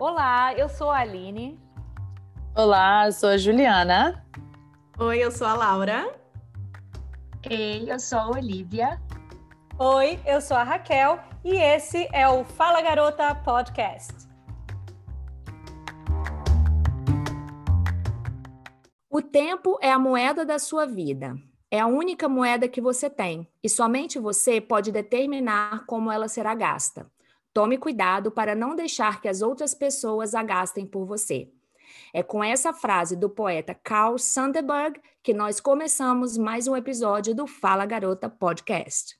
Olá, eu sou a Aline. Olá, eu sou a Juliana. Oi, eu sou a Laura. Ei, eu sou a Olivia. Oi, eu sou a Raquel e esse é o Fala Garota Podcast. O tempo é a moeda da sua vida. É a única moeda que você tem e somente você pode determinar como ela será gasta. Tome cuidado para não deixar que as outras pessoas a gastem por você. É com essa frase do poeta Carl Sandburg que nós começamos mais um episódio do Fala Garota Podcast.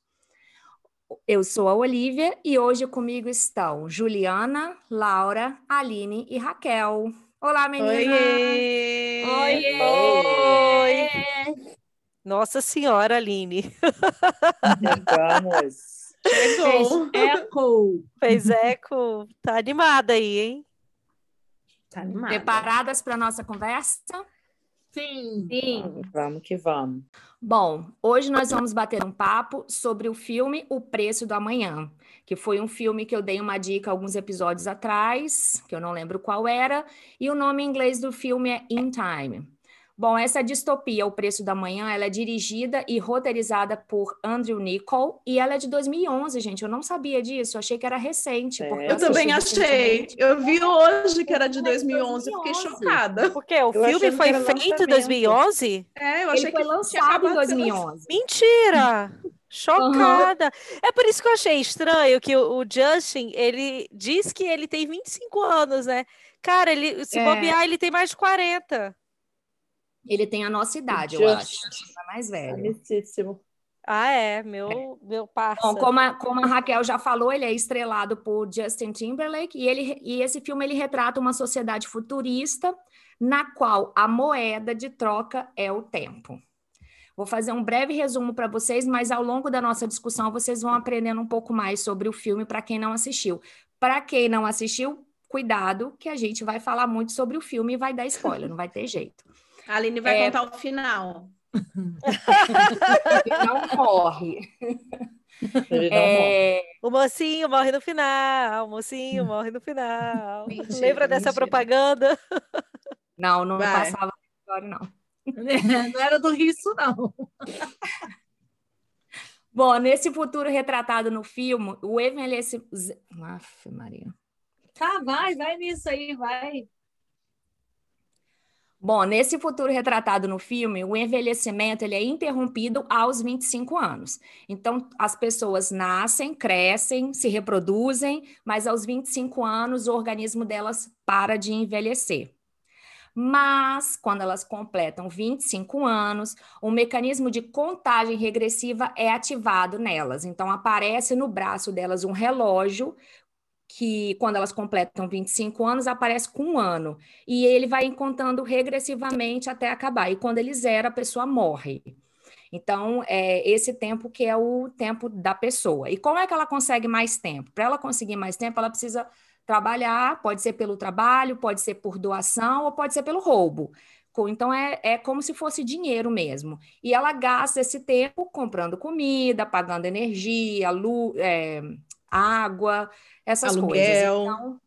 Eu sou a Olivia e hoje comigo estão Juliana, Laura, Aline e Raquel. Olá, meninas! Oi! Oi! Oi! Nossa Senhora, Aline. Vamos. Chegou! Eco! Fez eco. Tá animada aí, hein? Tá animada. Preparadas para nossa conversa? Sim. Sim. Vamos que vamos. Bom, hoje nós vamos bater um papo sobre o filme O Preço do Amanhã, que foi um filme que eu dei uma dica alguns episódios atrás, que eu não lembro qual era, e o nome em inglês do filme é In Time. Bom, essa distopia, O Preço da Manhã, ela é dirigida e roteirizada por Andrew Niccol e ela é de 2011, gente. Eu não sabia disso, eu achei que era recente. É, porque Eu também achei. Eu vi hoje que era de É, 2011, fiquei 2011. chocada. Por quê? O Eu filme foi feito em lançamento. 2011? É, eu achei Ele foi que tinha lançado em acabado de ser 2011. Mentira! Chocada! É por isso que eu achei estranho que o, o Justin, ele diz que ele tem 25 anos, né? Cara, ele, se É. bobear, ele tem mais de 40. Ele tem a nossa idade, eu Just- acho. É mais velho. Amicíssimo. Ah, é, meu, meu parça. Bom, como a, como a Raquel já falou, ele é estrelado por Justin Timberlake e, ele, e esse filme ele retrata uma sociedade futurista na qual a moeda de troca é o tempo. Vou fazer um breve resumo para vocês, mas ao longo da nossa discussão vocês vão aprendendo um pouco mais sobre o filme para quem não assistiu. Para quem não assistiu, cuidado que a gente vai falar muito sobre o filme e vai dar spoiler, não vai ter jeito. A Aline vai É. contar o final. Ele não morre. Ele não morre. É, O mocinho morre no final, o mocinho morre no final. Mentira, Lembra dessa mentira. propaganda? não, não Vai. passava história, não. Não era do Riso, não. Bom, nesse futuro retratado no filme, o envelhecimento. Aff, Maria. Tá, vai, vai nisso aí, vai. Bom, nesse futuro retratado no filme, o envelhecimento ele é interrompido aos 25 anos. Então, as pessoas nascem, crescem, se reproduzem, mas aos 25 anos o organismo delas para de envelhecer. Mas, quando elas completam 25 anos, o mecanismo de contagem regressiva é ativado nelas. Então, aparece no braço delas um relógio que, quando elas completam 25 anos, aparece com um ano. E ele vai contando regressivamente até acabar. E quando ele zera, a pessoa morre. Então, é esse tempo que é o tempo da pessoa. E como é que ela consegue mais tempo? Para ela conseguir mais tempo, ela precisa trabalhar, pode ser pelo trabalho, pode ser por doação ou pode ser pelo roubo. Então, é, é como se fosse dinheiro mesmo. E ela gasta esse tempo comprando comida, pagando energia, lu, é, água, essas coisas. Aluguel. Então,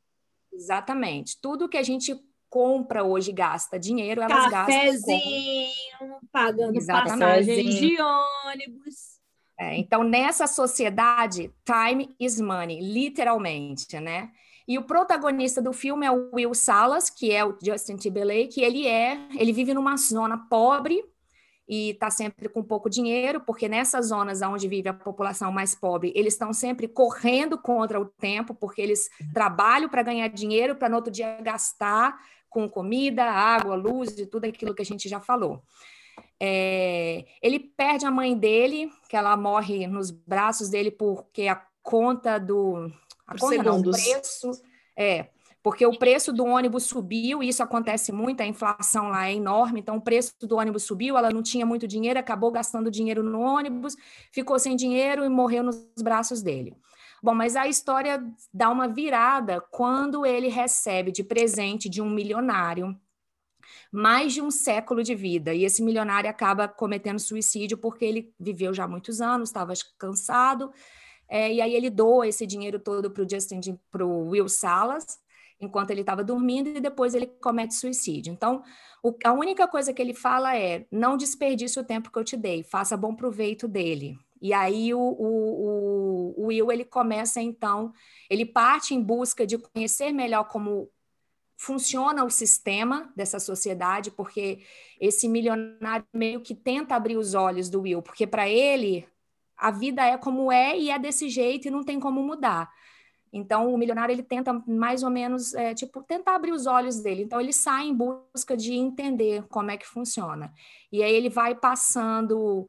exatamente. Tudo que a gente compra hoje gasta dinheiro, elas gastam com... Cafezinho, pagando Exatamente. passagem de ônibus. É, então, nessa sociedade, time is money, literalmente, né? E o protagonista do filme é o Will Salas, que é o Justin Timberlake, ele é, ele vive numa zona pobre e está sempre com pouco dinheiro, porque nessas zonas onde vive a população mais pobre, eles estão sempre correndo contra o tempo, porque eles trabalham para ganhar dinheiro, para no outro dia gastar com comida, água, luz e tudo aquilo que a gente já falou. É, ele perde a mãe dele, que ela morre nos braços dele porque a conta do a Por conta não, preço é porque o preço do ônibus subiu, e isso acontece muito, a inflação lá é enorme, então o preço do ônibus subiu, ela não tinha muito dinheiro, acabou gastando dinheiro no ônibus, ficou sem dinheiro e morreu nos braços dele. Bom, mas a história dá uma virada quando ele recebe de presente de um milionário mais de um século de vida. E esse milionário acaba cometendo suicídio porque ele viveu já muitos anos, estava cansado. É, e aí ele doa esse dinheiro todo para o Justin, para o Will Salas. Enquanto ele estava dormindo e depois ele comete suicídio. Então, o, a única coisa que ele fala é: não desperdice o tempo que eu te dei, faça bom proveito dele. E aí o, o, o, Will ele começa então, ele parte em busca de conhecer melhor como funciona o sistema dessa sociedade, porque esse milionário meio que tenta abrir os olhos do Will, porque para ele a vida é como é e é desse jeito e não tem como mudar. Então, o milionário ele tenta mais ou menos, é, tipo, tentar abrir os olhos dele. Então, ele sai em busca de entender como é que funciona. E aí ele vai passando.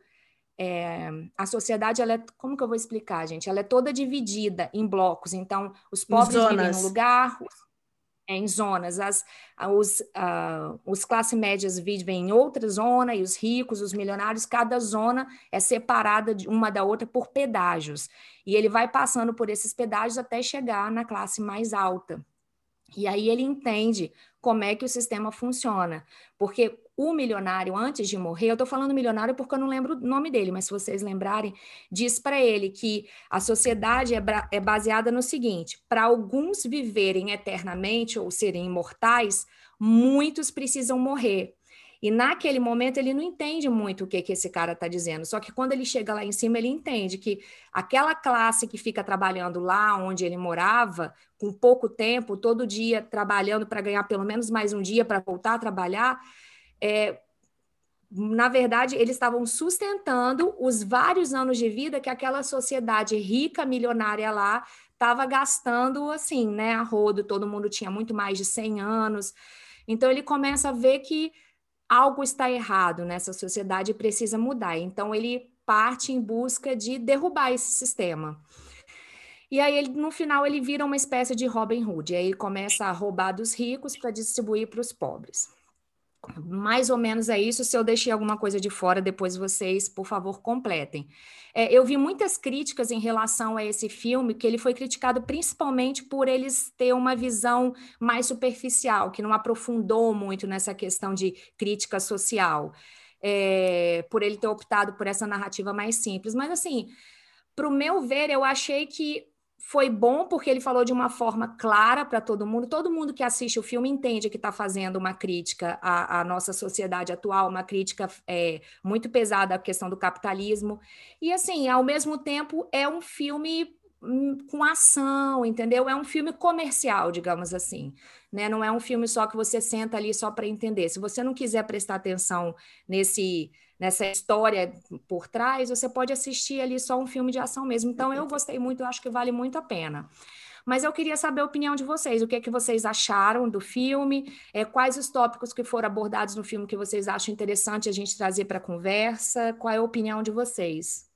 É, a sociedade, ela é, como que eu vou explicar, gente? Ela é toda dividida em blocos. Então, os pobres vivem num lugar, é, em zonas. As, os, uh, os classe médias vivem em outra zona e os ricos, os milionários, cada zona é separada de uma da outra por pedágios. E ele vai passando por esses pedágios até chegar na classe mais alta. E aí ele entende como é que o sistema funciona. Porque o milionário, antes de morrer, eu estou falando milionário porque eu não lembro o nome dele, mas se vocês lembrarem, diz para ele que a sociedade é, é baseada no seguinte: para alguns viverem eternamente ou serem imortais, muitos precisam morrer. E naquele momento ele não entende muito o que, que esse cara está dizendo. Só que quando ele chega lá em cima, ele entende que aquela classe que fica trabalhando lá onde ele morava, com pouco tempo, todo dia trabalhando para ganhar pelo menos mais um dia para voltar a trabalhar, é, na verdade, eles estavam sustentando os vários anos de vida que aquela sociedade rica, milionária lá, estava gastando assim, né, a rodo, todo mundo tinha muito mais de 100 anos. Então ele começa a ver que algo está errado nessa sociedade e precisa mudar. Então ele parte em busca de derrubar esse sistema. E aí ele, no final ele vira uma espécie de Robin Hood. Aí ele começa a roubar dos ricos para distribuir para os pobres. Mais ou menos é isso. Se eu deixei alguma coisa de fora, depois vocês, por favor, completem. É, eu vi muitas críticas em relação a esse filme, que ele foi criticado principalmente por eles ter uma visão mais superficial, que não aprofundou muito nessa questão de crítica social, é, por ele ter optado por essa narrativa mais simples. Mas, assim, para o meu ver, eu achei que foi bom porque ele falou de uma forma clara para todo mundo. Todo mundo que assiste o filme entende que está fazendo uma crítica à, à, nossa sociedade atual, uma crítica é, muito pesada à questão do capitalismo. E, assim, ao mesmo tempo, é um filme hum, com ação, entendeu? É um filme comercial, digamos assim. Né? Não é um filme só que você senta ali só para entender. Se você não quiser prestar atenção nesse nessa história por trás, você pode assistir ali só um filme de ação mesmo. Então, eu gostei muito, eu acho que vale muito a pena. Mas eu queria saber a opinião de vocês. O que é que vocês acharam do filme? É, quais os tópicos que foram abordados no filme que vocês acham interessante a gente trazer para a conversa? Qual é a opinião de vocês?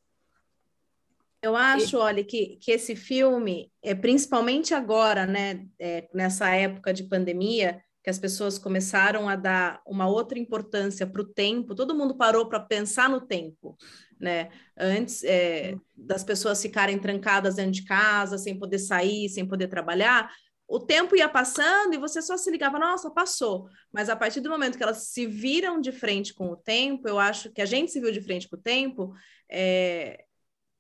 Eu acho, olha, que, que esse filme, é principalmente agora, né, é, nessa época de pandemia, que as pessoas começaram a dar uma outra importância para o tempo, todo mundo parou para pensar no tempo, né? Antes é, das pessoas ficarem trancadas dentro de casa, sem poder sair, sem poder trabalhar, o tempo ia passando e você só se ligava, nossa, passou. Mas a partir do momento que elas se viram de frente com o tempo, eu acho que a gente se viu de frente com o tempo, é,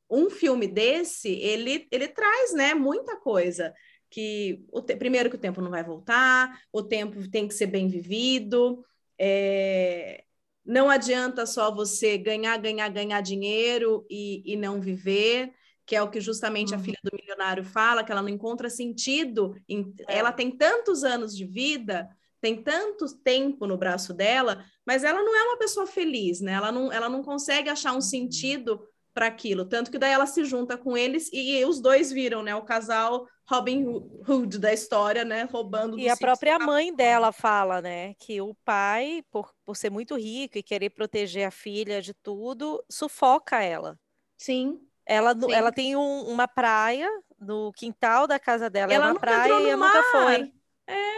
um filme desse, ele, ele traz, né, muita coisa que o te... primeiro que o tempo não vai voltar, o tempo tem que ser bem vivido, é... não adianta só você ganhar, ganhar, ganhar dinheiro e, e não viver, que é o que justamente uhum. a filha do milionário fala, que ela não encontra sentido, em... é. ela tem tantos anos de vida, tem tanto tempo no braço dela, mas ela não é uma pessoa feliz, né? Ela não, ela não consegue achar um uhum. sentido para aquilo, tanto que daí ela se junta com eles e, os dois viram, né, o casal Robin Hood da história, né, roubando. E a própria mãe dela fala, né, que o pai, por, por ser muito rico e querer proteger a filha de tudo, sufoca ela. Sim. Ela, Sim. ela tem um, uma praia no quintal da casa dela, ela é uma praia e ela nunca foi. É.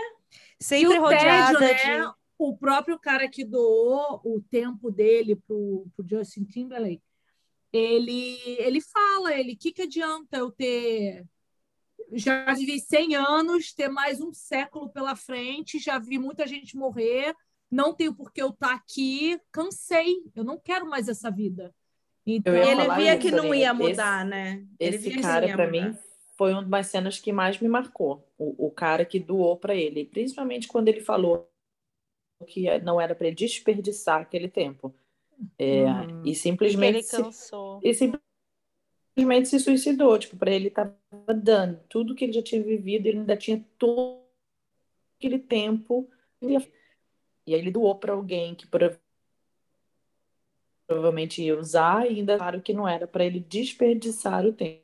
Sempre e o rodeada tédio, né? de... O próprio cara que doou o tempo dele pro, pro Justin Timberlake, ele, ele fala, ele, que que adianta eu ter já vivi 100 anos, ter mais um século pela frente, já vi muita gente morrer, não tenho por que eu estar tá aqui, cansei, eu não quero mais essa vida. Então, ele via isso, que não ia mudar, esse, né? Esse cara, para mim, foi uma das cenas que mais me marcou. O, o cara que doou para ele, principalmente quando ele falou que não era para ele desperdiçar aquele tempo. É, Uhum. E simplesmente Ele se, cansou. e simplesmente se suicidou. Tipo, para ele estava dando tudo que ele já tinha vivido, ele ainda tinha todo aquele tempo. E aí ele doou para alguém que prova- provavelmente ia usar, e ainda claro que não era para ele desperdiçar o tempo.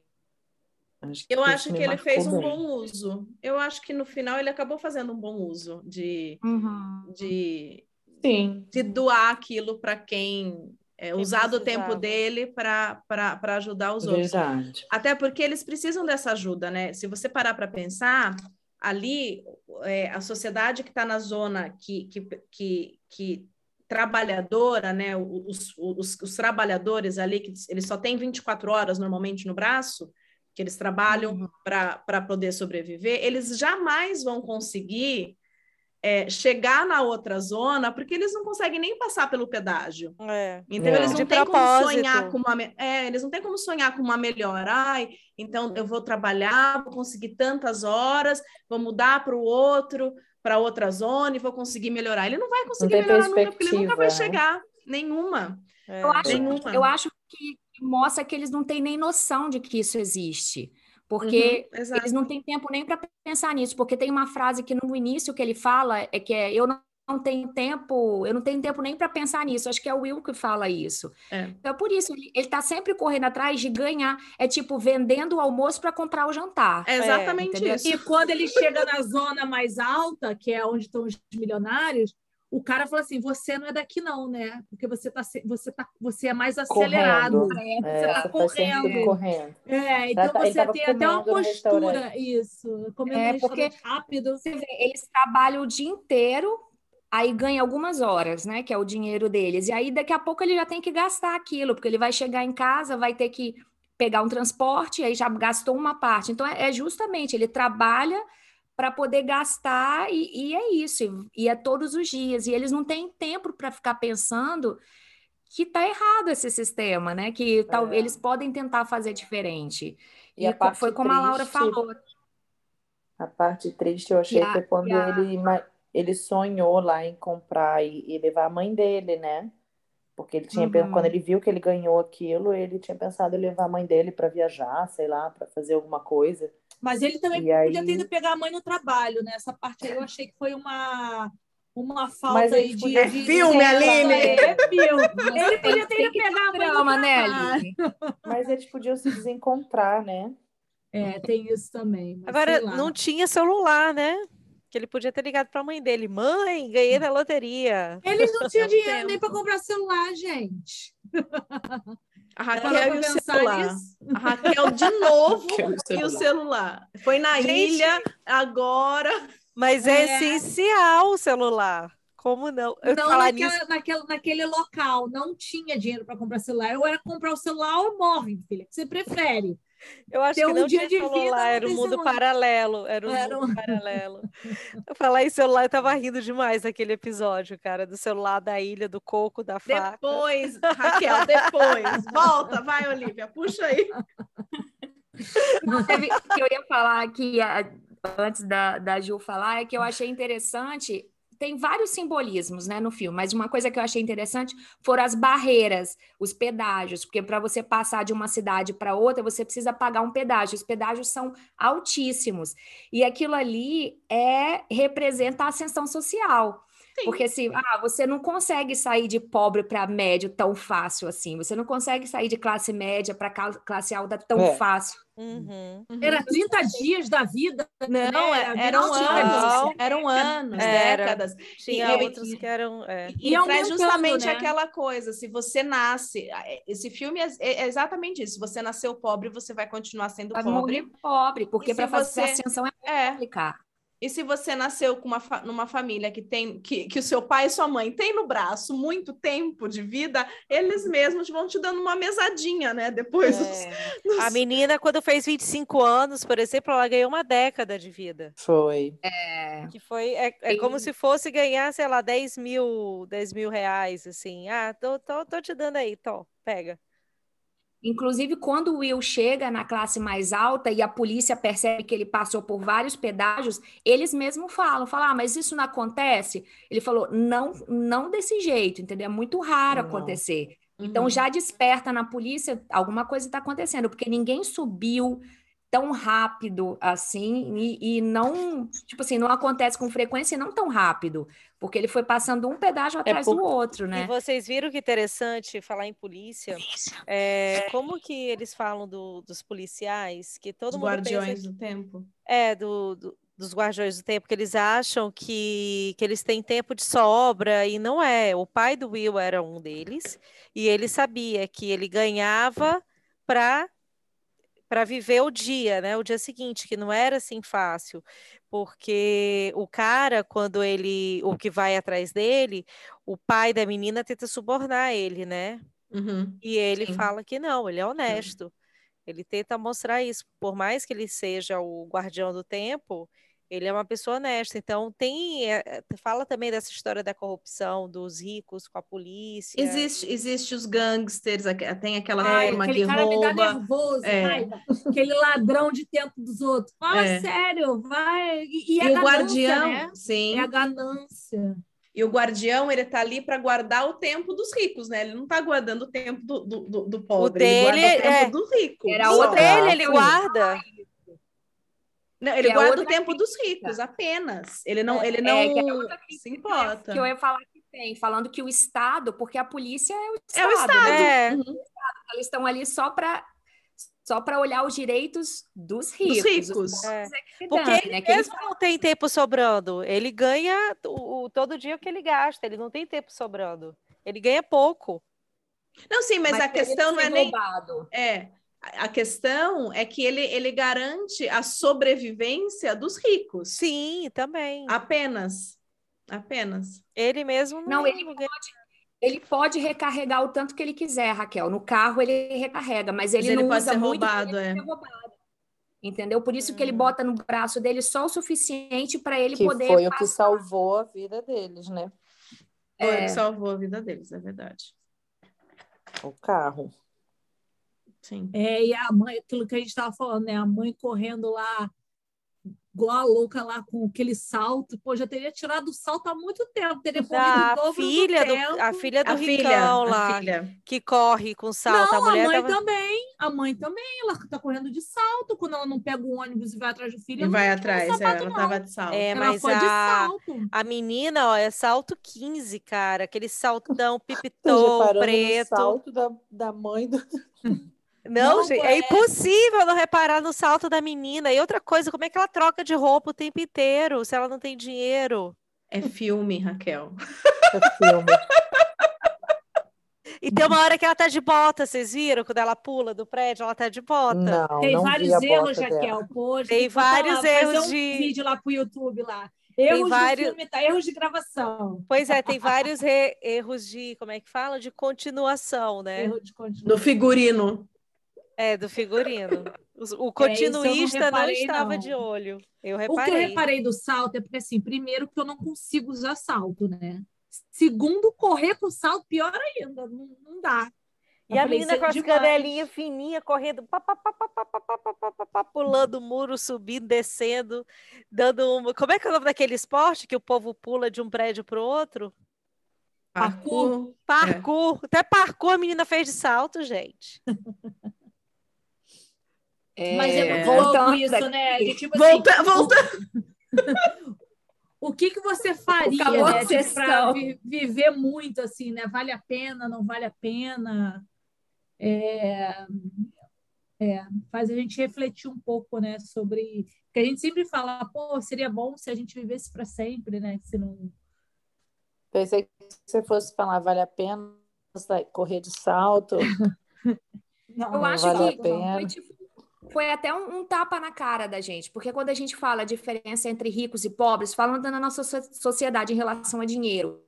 Acho Eu acho que ele fez um bem. bom uso. Eu acho que no final ele acabou fazendo um bom uso de, Uhum. de, Sim, de doar aquilo para quem é, usar do tempo dele para ajudar os outros. verdade. Até porque eles precisam dessa ajuda, né? Se você parar para pensar, ali é, a sociedade que está na zona que, que, que, que trabalhadora, né? Os, os, os trabalhadores ali, que eles só têm 24 horas normalmente no braço, que eles trabalham Uhum. para poder sobreviver, eles jamais vão conseguir é, chegar na outra zona, porque eles não conseguem nem passar pelo pedágio. É. Então, É. eles não De têm como sonhar com uma. É, eles não têm como sonhar com uma melhor. Ai, então eu vou trabalhar, vou conseguir tantas horas, vou mudar para o outro, para outra zona e vou conseguir melhorar. Ele não vai conseguir tem melhorar nunca, porque ele nunca vai né? chegar. Nenhuma. É. Eu acho, Nenhuma. eu acho que mostra que eles não têm nem noção de que isso existe. Porque Uhum, eles não têm tempo nem para pensar nisso, porque tem uma frase que no início que ele fala é que é eu não, não tenho tempo, eu não tenho tempo nem para pensar nisso. Acho que é o Will que fala isso. É. Então é por isso ele, ele tá sempre correndo atrás de ganhar, é tipo vendendo o almoço para comprar o jantar. É exatamente entendeu? isso. E quando ele chega na zona mais alta, que é onde estão os milionários, o cara fala assim: você não é daqui, não, né? Porque você tá, se- você tá, você é mais acelerado. Correndo. né? É, Você tá você tá sempre correndo. correndo. É, então Tá- você tem até uma postura, isso, comendo É, porque- rápido. Você vê, eles trabalham o dia inteiro, aí ganha algumas horas, né? Que é o dinheiro deles. E aí daqui a pouco ele já tem que gastar aquilo, porque ele vai chegar em casa, vai ter que pegar um transporte, aí já gastou uma parte. Então é, é justamente, ele trabalha para poder gastar e, e é isso, e, e é todos os dias. E eles não têm tempo para ficar pensando que tá errado esse sistema, né? Que tal, É. eles podem tentar fazer diferente. E E, foi como a Laura triste- falou. A parte triste eu achei a- foi quando a- ele, ele sonhou lá em comprar e, e levar a mãe dele, né? Porque ele tinha, Uhum. quando ele viu que ele ganhou aquilo, ele tinha pensado em levar a mãe dele para viajar, sei lá, para fazer alguma coisa. Mas ele também E aí- podia ter ido pegar a mãe no trabalho, né? Essa parte aí eu achei que foi uma, uma falta Mas aí de, podia- de- É filme, de- Aline! É filme. Ele podia ter ido pegar a mãe né, trabalho. Aline? Mas eles podiam se desencontrar, né? É, tem isso também. mas Agora, sei lá. não tinha celular, né? Que ele podia ter ligado para a mãe dele. Mãe, ganhei na loteria. Eles não tinham dinheiro nem para comprar celular, gente. A Raquel e o celular. nisso? A Raquel de novo Raquel e o e o celular. celular. Foi na Gente. ilha, agora. Mas é, É. essencial o celular. Como não? Eu não falar naquela, nisso. naquele, naquele local, não tinha dinheiro para comprar celular. Ou era comprar o celular ou morre, filha. Você prefere? Eu acho ter que um não dia tinha de vida, celular, não era um tem mundo celular. paralelo. Era um Era mundo paralelo. Eu falar em celular, eu tava rindo demais daquele episódio, cara, do celular da ilha, do coco, da faca. Depois, Raquel, depois. Volta, vai, Olivia, puxa aí. Teve- que eu ia falar aqui a- antes da, da Ju falar é que eu achei interessante. Tem vários simbolismos, né, no filme, mas uma coisa que eu achei interessante foram as barreiras, os pedágios, porque para você passar de uma cidade para outra, você precisa pagar um pedágio. Os pedágios são altíssimos. E aquilo ali é representa a ascensão social. Porque assim, ah, você não consegue sair de pobre para médio tão fácil assim. Você não consegue sair de classe média para classe alta tão É. fácil. Uhum. Era 30 dias da vida. Não, né? é- eram anos, isso. eram anos, Era. décadas. Tinha E- outros que eram. é. E, E traz justamente né? aquela coisa, se você nasce, esse filme é, é exatamente isso, se você nasceu pobre, você vai continuar sendo Vai pobre. pobre, porque para fazer você- ascensão é É, complicar. E se você nasceu com uma fa- numa família que tem que, que o seu pai e sua mãe têm no braço muito tempo de vida, eles mesmos vão te dando uma mesadinha, né? Depois dos- É. dos- A menina, quando fez 25 anos, por exemplo, ela ganhou uma década de vida. Foi. É, Que foi, é, é como se fosse ganhar, sei lá, 10 mil, 10 mil reais, assim. Ah, tô, tô, tô te dando aí, tô, pega. Inclusive, quando o Will chega na classe mais alta e a polícia percebe que ele passou por vários pedágios, eles mesmos falam, falam, ah, mas isso não acontece? Ele falou, não, não desse jeito, entendeu? É muito raro Não. acontecer. Então Uhum. já desperta na polícia, alguma coisa está acontecendo, porque ninguém subiu tão rápido assim e, e não, tipo assim, não acontece com frequência e não tão rápido, porque ele foi passando um pedágio atrás por- do outro, E né? vocês viram que interessante falar em polícia? É, como que eles falam do- dos policiais? Que todo Os mundo Guardiões pensa do Tempo. É, do, do- dos guardiões do tempo, que eles acham que, que eles têm tempo de sobra, e não é. O pai do Will era um deles, e ele sabia que ele ganhava para para viver o dia, né? O dia seguinte, que não era assim fácil, porque o cara, quando ele, o que vai atrás dele, o pai da menina tenta subornar ele, né? Uhum. E ele Sim. fala que não, ele é honesto. Ele tenta mostrar isso. Por mais que ele seja o guardião do tempo, ele é uma pessoa honesta. Então, tem. é, é, fala também dessa história da corrupção dos ricos com a polícia. Existe, existe os gangsters, tem aquela Ai, turma aquele que cara me dá rouba. nervoso, É. raiva. Aquele ladrão de tempo dos outros. Fala É. sério, vai. E, e E a o ganância, guardião, né? sim. É a ganância. E o guardião, ele tá ali para guardar o tempo dos ricos, né? Ele não tá guardando o tempo do, do, do, do pobre, ele dele guarda o tempo é- do rico. Era O dele, ele guarda. Não, ele é guarda o tempo dos ricos, apenas. Ele não, ele É, não é outra se crítica importa. Que eu ia falar que tem, falando que o Estado, porque a polícia é o Estado, É o Estado. né? É, Uhum. Eles estão ali só para só para olhar os direitos dos ricos. Os ricos. É. é Porque ele né? Mesmo não tem tempo sobrando. Ele ganha o, o- todo dia o que ele gasta. Ele não tem tempo sobrando. Ele ganha pouco. Não, sim, mas, a pra ele questão não é nem. roubado. É. A questão é que ele, ele garante a sobrevivência dos ricos. Sim, também. Apenas. Apenas. Ele mesmo não, Não, ele ganha. Ele pode recarregar o tanto que ele quiser, Raquel. No carro ele recarrega, mas ele Mas ele não pode usa ser muito roubado, é. ser roubado. Entendeu? Por isso que ele Hum. bota no braço dele só o suficiente para ele Que poder foi o que passar. salvou a vida deles, né? Foi o É. que salvou a vida deles, é verdade. O carro. Sim. É, e a mãe, aquilo que a gente estava falando, né? A mãe correndo lá, igual a louca lá com aquele salto. Pô, já teria tirado o salto há muito tempo, teria corrido o A filha, do do, tempo. a filha do A filha, Ricão a lá, filha. que corre com salto. Não, a mulher mãe tava... também. A mãe também, ela tá correndo de salto. Quando ela não pega o ônibus e vai atrás do filho, E vai o atrás, é, sapato, ela não. tava de salto. É, Ela mas foi de a, salto. a menina, ó, é salto 15, cara. Aquele saltão pipitão, preto. salto da, da mãe do. Não, Não, gente, é- é impossível não reparar no salto da menina. E outra coisa, como é que ela troca de roupa o tempo inteiro se ela não tem dinheiro? É filme, Raquel. filme. E tem uma hora que ela tá de bota, vocês viram? Quando ela pula do prédio, ela tá de bota. Não, Tem não vários vi a erros. Raquel. Poxa, Tem tem vários fazer erros um de- vídeo lá pro YouTube lá. Erros vários- do filme, tá? Erros de gravação. Pois é, tem vários re- erros de, como é que fala? De continuação, né? Erro de continuação. No figurino. É, do figurino. O É, não continuista não reparei, estava não. de olho. Eu O que eu reparei. reparei do salto é porque, assim, primeiro que eu não consigo usar salto, né? Segundo, correr com salto, pior ainda, não, não dá. E Eu a menina com é as canelinhas fininhas correndo, pá, pá, pá, pá, pá, pá, pá, pá, pá, pá, pá, pulando o muro, subindo, descendo, dando uma. Como é que é o nome daquele esporte que o povo pula de um prédio para o outro? Parkour. Parkour. Até parkour a menina fez de salto, gente. Mas é muito voltando isso, né? De, tipo assim, Volta, volta. o que, que você faria, né? Tipo, pra vi- viver muito, assim, né? Vale a pena, não vale a pena? É, é, faz a gente refletir um pouco, né? Sobre... Porque a gente sempre fala, pô, seria bom se a gente vivesse para sempre, né? Se não... Pensei que você fosse falar, vale a pena correr de salto. não Eu acho vale a que pena. foi, tipo, foi até um, um tapa na cara da gente, porque quando a gente fala a diferença entre ricos e pobres, falando na nossa so- sociedade em relação a dinheiro,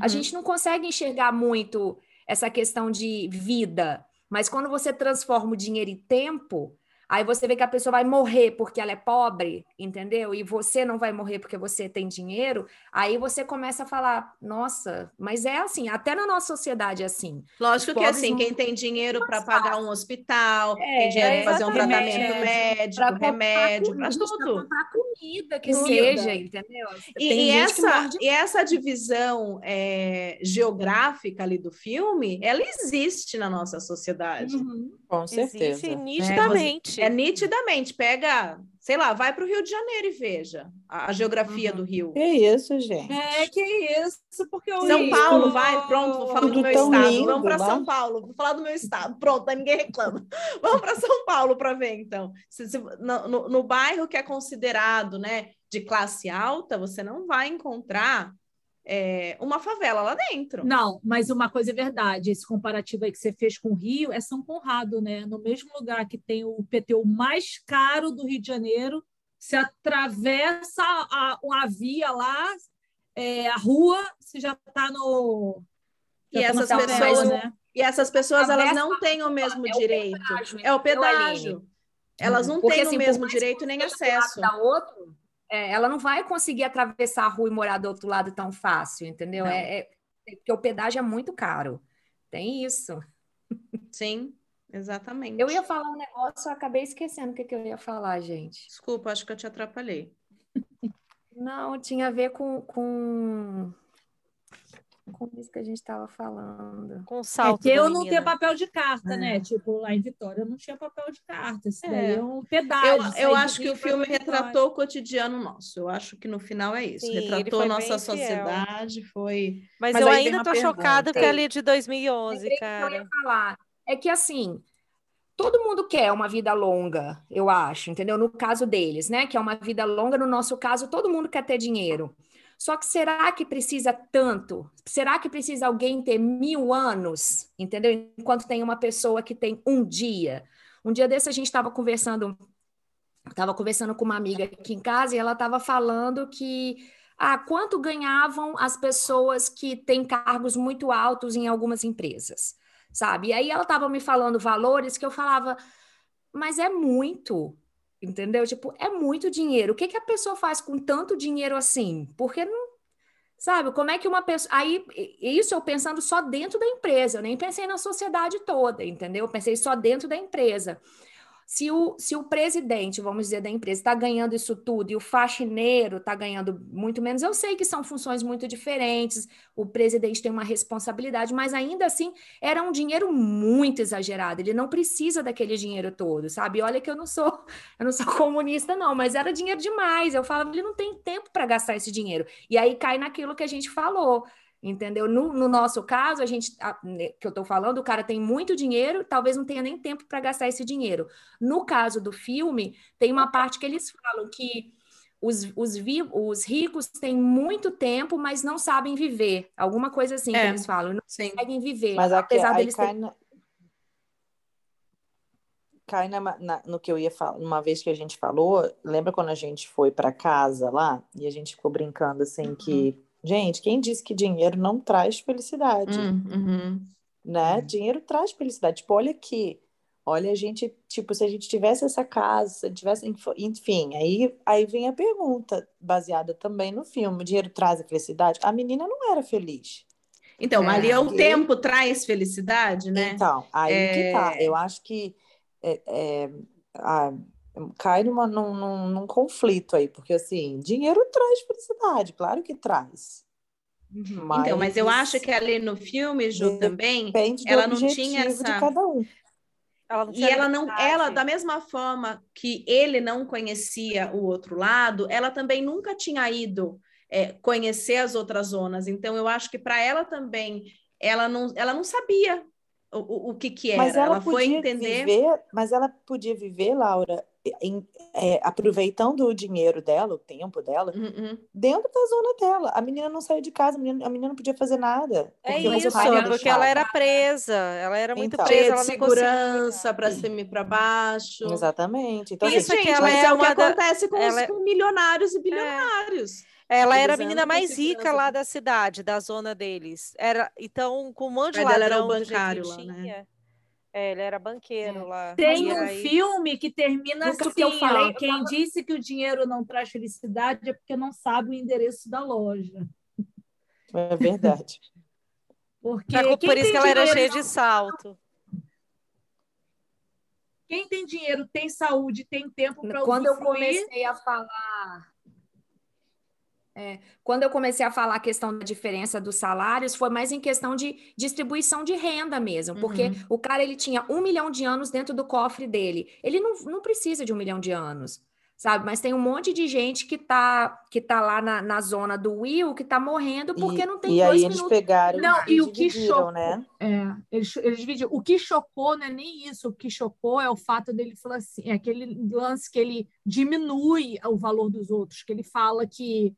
a gente não consegue enxergar muito essa questão de vida, mas quando você transforma o dinheiro em tempo, Aí você vê que a pessoa vai morrer porque ela é pobre, entendeu? E você não vai morrer porque você tem dinheiro. Aí você começa a falar, nossa, mas é assim, até na nossa sociedade é assim. Lógico que é assim, quem tem dinheiro para pagar um hospital, É, tem dinheiro para fazer um tratamento médico, Pra remédio, para comida, tudo. comprar comida que Tudo. seja, entendeu? E, e essa, e essa divisão é, geográfica ali do filme, ela existe na nossa sociedade. Uhum. Com certeza. Existe nitidamente. É nitidamente. Pega, sei lá, vai para o Rio de Janeiro e veja a, a geografia Uhum. do Rio. Que isso, gente. É, que isso, porque o São Rio- Paulo, vai, pronto, vou falar do Tudo meu tão estado. lindo Vamos para. São Paulo, vou falar do meu estado. Pronto, aí ninguém reclama. Vamos para São Paulo para ver, então. Se- se- no, no- no bairro que é considerado né, de classe alta, você não vai encontrar é, uma favela lá dentro. Não, mas uma coisa é verdade, esse comparativo aí que você fez com o Rio é São Conrado, né? No mesmo lugar que tem o PTU mais caro do Rio de Janeiro, se atravessa a, a via lá, é, a rua, você já está no. E já tá na essas pessoas- né? E essas pessoas, elas não têm o mesmo é o direito. pedágio, É o pedágio. Elas não Porque, têm assim, o mesmo mais direito nem acesso. Da outro, é, ela não vai conseguir atravessar a rua e morar do outro lado tão fácil, entendeu? Não. É, é- porque o pedágio é muito caro. Tem isso. Sim, exatamente. Eu ia falar um negócio, eu acabei esquecendo o que, que eu ia falar, gente. Desculpa, acho que eu te atrapalhei. Não, tinha a ver com, com, com isso que a gente estava falando. Com É salto que eu da não menina. tenho papel de carta, É. né? Tipo, lá em Vitória eu não tinha papel de carta. Isso É. daí é um pedágio. Eu, eu acho que o filme Vitória. retratou o cotidiano nosso. Eu acho que no final é isso. Sim, retratou nossa bem fiel. sociedade, foi. Mas, Mas eu ainda tô chocada ela é de 2011, Lembrei que eu cara. ia falar. É que assim, todo mundo quer uma vida longa, eu acho, entendeu? No caso deles, né? Que é uma vida longa, no nosso caso, todo mundo quer ter dinheiro. Só que será que precisa tanto? Será que precisa alguém ter mil anos, entendeu? Enquanto tem uma pessoa que tem um dia. Um dia desse a gente estava conversando, estava conversando com uma amiga aqui em casa e ela estava falando que ah, quanto ganhavam as pessoas que têm cargos muito altos em algumas empresas, sabe? E aí ela estava me falando valores que eu falava, mas é muito, entendeu? Tipo, é muito dinheiro. O que que a pessoa faz com tanto dinheiro assim? Porque não, sabe? Como é que uma pessoa. Aí, isso eu pensando só dentro da empresa, eu nem pensei na sociedade toda, entendeu? Eu pensei só dentro da empresa. Se o, se o presidente, vamos dizer, da empresa está ganhando isso tudo e o faxineiro está ganhando muito menos, eu sei que são funções muito diferentes, o presidente tem uma responsabilidade, mas ainda assim era um dinheiro muito exagerado. Ele não precisa daquele dinheiro todo, sabe? Olha que eu não sou, eu não sou comunista, não, mas era dinheiro demais. Eu falava, ele não tem tempo para gastar esse dinheiro. E aí cai naquilo que a gente falou. Entendeu? No, no nosso caso, a gente, a- né, que eu estou falando, o cara tem muito dinheiro, talvez não tenha nem tempo para gastar esse dinheiro. No caso do filme, tem uma parte que eles falam que os, os, vi- os ricos têm muito tempo, mas não sabem viver. Alguma coisa assim que É. eles falam, não Sim. conseguem viver. Mas aqui, apesar deles cai, terem na... cai na- na- no que eu ia falar. Uma vez que a gente falou, lembra quando a gente foi para casa lá e a gente ficou brincando assim que, gente, quem disse que dinheiro não traz felicidade, Hum, uhum. né? Dinheiro traz felicidade. Tipo, olha aqui. Olha, a gente, tipo, se a gente tivesse essa casa, se tivesse, enfim, aí, aí vem a pergunta, baseada também no filme: dinheiro traz a felicidade? A menina não era feliz. Então, É. ali é o E- tempo traz felicidade, né? Então, aí que tá. É. Eu acho que é, é, a- cai numa, num, num, num conflito aí, porque assim, dinheiro traz felicidade, claro que traz. Uhum. Então, mas eu Mas acho que ali no filme, Ju, Depende também, ela não tinha de essa- cada um. Ela não E tinha ela não, ela, da mesma forma que ele não conhecia o outro lado, ela também nunca tinha ido é, conhecer as outras zonas. Então, eu acho que para ela também, ela não, ela não sabia o, o, que, que era. Mas ela, foi podia entender. viver, mas ela podia viver, Laura, em- é, aproveitando o dinheiro dela, o tempo dela, Uhum. dentro da zona dela. A menina não saiu de casa, a menina, a menina não podia fazer nada. É isso, porque ela era presa. Ela era muito Então. presa, ela segurança para cima e para baixo. Exatamente. Então, Isso assim, que gente, ela mas é é o que da- acontece com ela é- os milionários e bilionários. Ela era a menina mais rica lá da cidade, da zona deles. Era, então, com um monte de era ladrão do jeito que bancário lá, né? É, ele era banqueiro É. lá. Tem um aí- filme que termina Isso assim, que eu falei, eu quem tava- disse que o dinheiro não traz felicidade é porque não sabe o endereço da loja. É verdade. Porque É por isso que ela era cheia de salto. Quem tem dinheiro, tem saúde, tem tempo para Quando eu comecei a falar. É, quando eu comecei a falar a questão da diferença dos salários, foi mais em questão de distribuição de renda mesmo, porque Uhum. o cara ele tinha um milhão de anos dentro do cofre dele. Ele não, não precisa de um milhão de anos, sabe? Mas tem um monte de gente que tá, que tá lá na, na zona do Will que tá morrendo porque e, não tem e aí dois eles minutos. pegaram Não, e o que dividiram, chocou- né? É, eles, eles dividiram. O que chocou não é nem isso. O que chocou é o fato dele falar assim, é aquele lance que ele diminui o valor dos outros, que ele fala que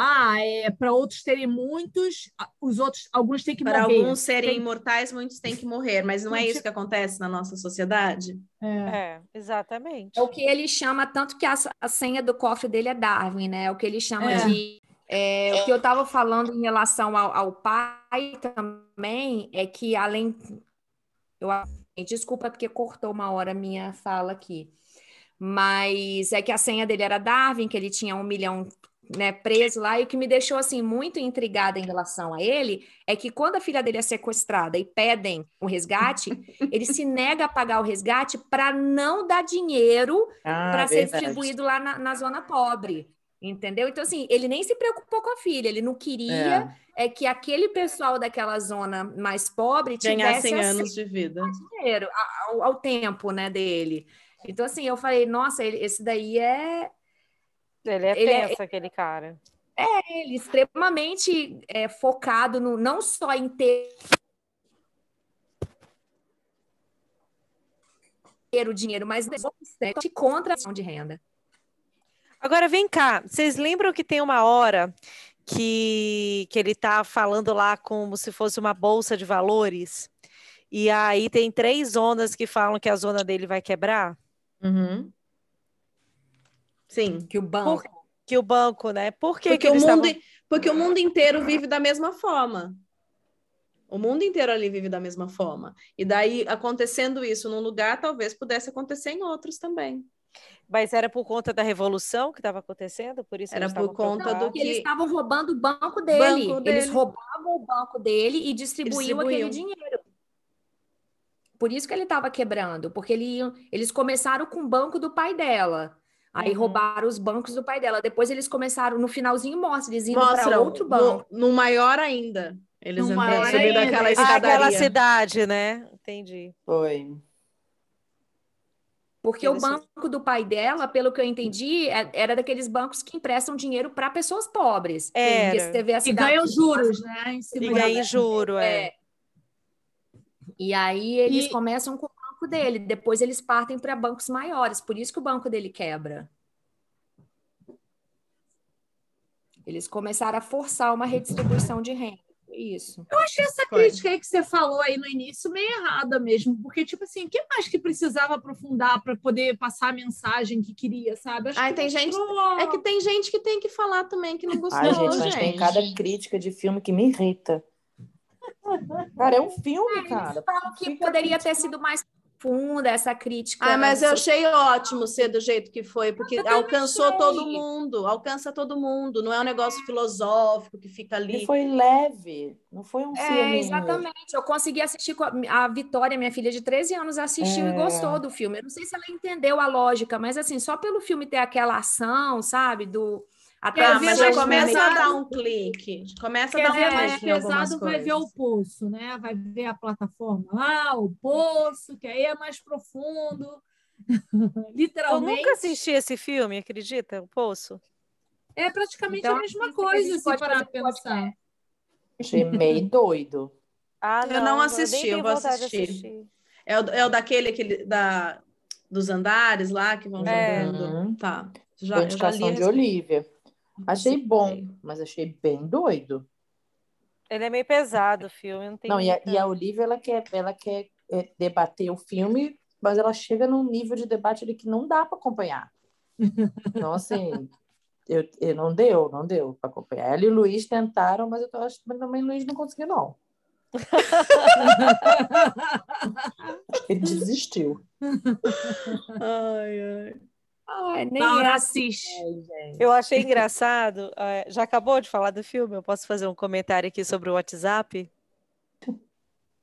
ah, é para outros terem muitos, os outros, alguns têm que Para morrer. alguns serem Tem- imortais, muitos têm que morrer, mas não é isso que acontece na nossa sociedade? É. É, exatamente. É o que ele chama, tanto que a, a senha do cofre dele é Darwin, né? É o que ele chama É. de. é, o que eu estava falando em relação ao, ao pai também é que, além. Eu, desculpa, porque cortou uma hora a minha fala aqui. Mas é que a senha dele era Darwin, que ele tinha um milhão né, preso lá, e o que me deixou assim muito intrigada em relação a ele é que quando a filha dele é sequestrada e pedem o resgate, ele se nega a pagar o resgate para não dar dinheiro Ah, para ser distribuído lá na, na zona pobre. Entendeu? Então, assim, ele nem se preocupou com a filha, ele não queria é, que aquele pessoal daquela zona mais pobre tivesse Ganhassem acesso anos de vida. dinheiro ao, ao tempo, né, dele. Então, assim, eu falei, nossa, ele- esse daí é Ele é Ele é- tenso, aquele cara. ele extremamente é, focado no não só em ter o dinheiro, mas né, contra a ação de renda. Agora vem cá, vocês lembram que tem uma hora que, que ele tá falando lá como se fosse uma bolsa de valores? E aí tem três zonas que falam que a zona dele vai quebrar? Uhum. Sim. Que o banco. Que o banco, né? Por que, Porque, que o eles mundo, estavam- porque o mundo inteiro vive da mesma forma. O mundo inteiro ali vive da mesma forma. E daí, acontecendo isso num lugar, talvez pudesse acontecer em outros também. Mas era por conta da revolução que estava acontecendo? Por isso Era eles por estavam conta do? Porque eles que- estavam roubando o banco dele. Banco Eles dele. roubavam o banco dele e distribuíam aquele distribuíam. dinheiro. Por isso que ele estava quebrando, porque ele iam- eles começaram com o banco do pai dela. Aí Uhum. roubaram os bancos do pai dela. Depois eles começaram, no finalzinho mostra, eles indo para outro banco. no, no maior ainda. Eles No maior subindo ainda. aquela Ah, Ah, escadaria. aquela cidade, né? Entendi. Foi. Porque o banco do pai dela, pelo que eu entendi, é- era daqueles bancos que emprestam dinheiro para pessoas pobres. A E ganham juros, né? Em cima E da- ganha em juro, é. É. E aí eles E- começam com banco dele, depois eles partem para bancos maiores, por isso que o banco dele quebra. Eles começaram a forçar uma redistribuição de renda. Isso. Eu achei essa Foi. crítica aí que você falou aí no início meio errada mesmo, porque, tipo assim, o que mais que precisava aprofundar para poder passar a mensagem que queria, sabe? Acho Ai, que tem gente- É que tem gente que tem que falar também que não gostou, Ai, gente, gente. mas tem cada crítica de filme que me irrita. Cara, é um filme, cara. Falam que Fica poderia ter sido mais profunda essa crítica. Ah, mas eu achei ótimo ser do jeito que foi, porque alcançou achei. todo mundo, alcança todo mundo, não é um negócio filosófico que fica ali. foi leve, não foi um É, filme. exatamente. Eu consegui assistir com a, a Vitória, minha filha de 13 anos, assistiu e É. gostou do filme. Eu não sei se ela entendeu a lógica, mas assim, só pelo filme ter aquela ação, sabe? Do Ah, mas mais já começa a dar um clique. Começa a dar um mais clique algumas pesado, vai ver o poço, né? Vai ver a plataforma lá, o poço, que aí é mais profundo. Eu Literalmente. nunca assisti esse filme, acredita? O Poço. É praticamente Então, a mesma a coisa, se parar um pensar. Achei meio doido. Ah, Eu não assisti, eu vou assistir. É o, é o daquele aquele, da, dos andares lá que vão É. jogando. Uhum. Tá. Já, Foi eu já li indicação a de. Olivia. Achei bom, mas achei bem doido. Ele é meio pesado o filme, não tem Não, e a, e a Olivia, ela quer, ela quer é, debater o filme, mas ela chega num nível de debate ali que não dá para acompanhar. Então, assim, eu, eu não deu, não deu para acompanhar. Ela e o Luiz tentaram, mas eu tô- acho que também o Luiz não conseguiu, não. Ele desistiu. Ai, ai. Ai, nem Laura assiste. Eu achei engraçado. eh, Já acabou de falar do filme? Eu posso fazer um comentário aqui sobre o WhatsApp?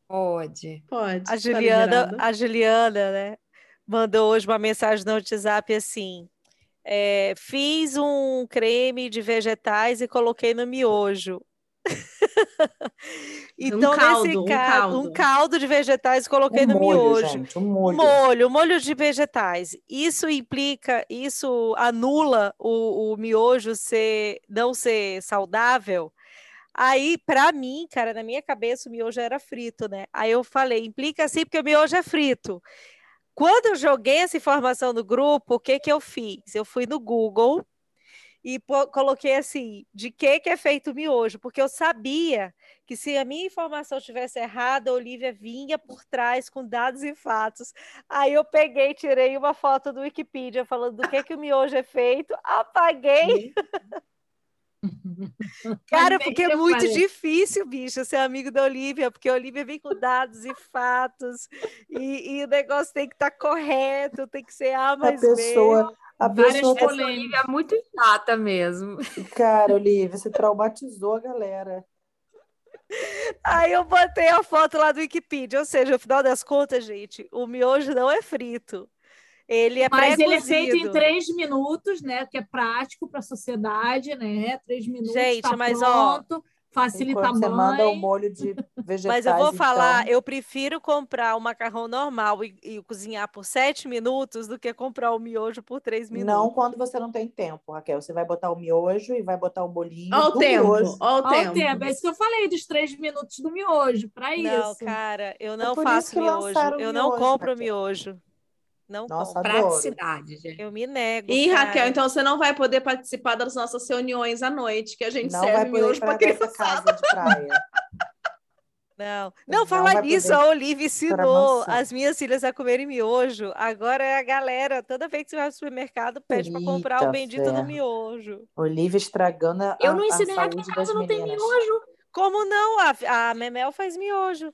Pode. Pode. A tá Juliana, a Juliana, né, mandou hoje uma mensagem no WhatsApp assim: é, fiz um creme de vegetais e coloquei no miojo. Então, caldo, nesse um caso, caldo. um caldo de vegetais coloquei Um no molho, miojo. gente, um Um molho. molho, molho de vegetais. Isso implica, isso anula o, o miojo ser não ser saudável. Aí, para mim, cara, na minha cabeça o miojo era frito, né? Aí eu falei, implica assim porque o miojo é frito. Quando eu joguei essa informação no grupo, o que que eu fiz? Eu fui no Google e coloquei assim, de que que é feito o miojo? Porque eu sabia que se a minha informação estivesse errada, a Olivia vinha por trás com dados e fatos. Aí eu peguei, tirei uma foto do Wikipedia falando do que que o miojo é feito, apaguei. Cara, porque é muito falei. difícil, bicho, ser amigo da Olivia, porque a Olivia vem com dados e fatos, e, e o negócio tem que estar correto, tem que ser A A mais B. a Várias pessoa, polêmicas. Olivia é muito chata mesmo. cara, Olivia, você traumatizou a galera. Aí eu botei a foto lá do Wikipedia, ou seja, no final das contas, gente, o miojo não é frito. Ele é Mas ele é feito em três minutos, né? Que é prático para a sociedade, né? Três minutos, Gente, tá mas, ó, pronto, facilita Enquanto você manda o molho de vegetais, Mas eu vou falar, então, eu prefiro comprar o macarrão normal e, e cozinhar por sete minutos do que comprar o miojo por três minutos. não quando você não tem tempo, Raquel. Você vai botar o miojo e vai botar o bolinho Ó o do tempo, miojo. ó o Olha tempo. tempo. É isso que eu falei dos três minutos do miojo, para Não, isso. cara, eu não por faço miojo. Eu não miojo, compro Raquel. miojo. Não Nossa, compro. Praticidade, gente. Eu me nego. E cara. Raquel, então você não vai poder participar das nossas reuniões à noite, que a gente Não serve vai poder miojo para essa criançada. casa de praia. Não, Não não, falar nisso, a Olivia ensinou as minhas filhas a comerem miojo. Agora é a galera, toda vez que você vai ao supermercado, pede para comprar o bendito do ferro. miojo. Olivia estragando a, Eu não a ensinei aqui em casa, não tem miojo. Como não? A, a Memel faz miojo.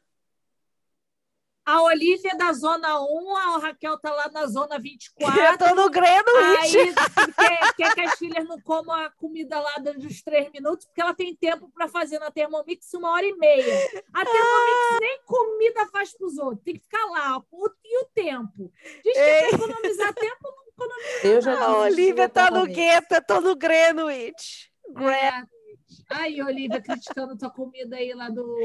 A Olivia é da Zona 1, a Raquel tá lá na Zona Eu 24. tô no Greenwich. Aí quer, quer que as filhas não comam a comida lá dentro dos três minutos, porque ela tem tempo para fazer na Thermomix uma hora e meia. A Thermomix nem comida faz para os outros, tem que ficar lá. O, e o tempo? Diz que para economizar tempo, não economiza. Eu já A Olivia tá no gueto, eu tô no Greenwich. É. Aí, Olivia, criticando tua comida aí lá do,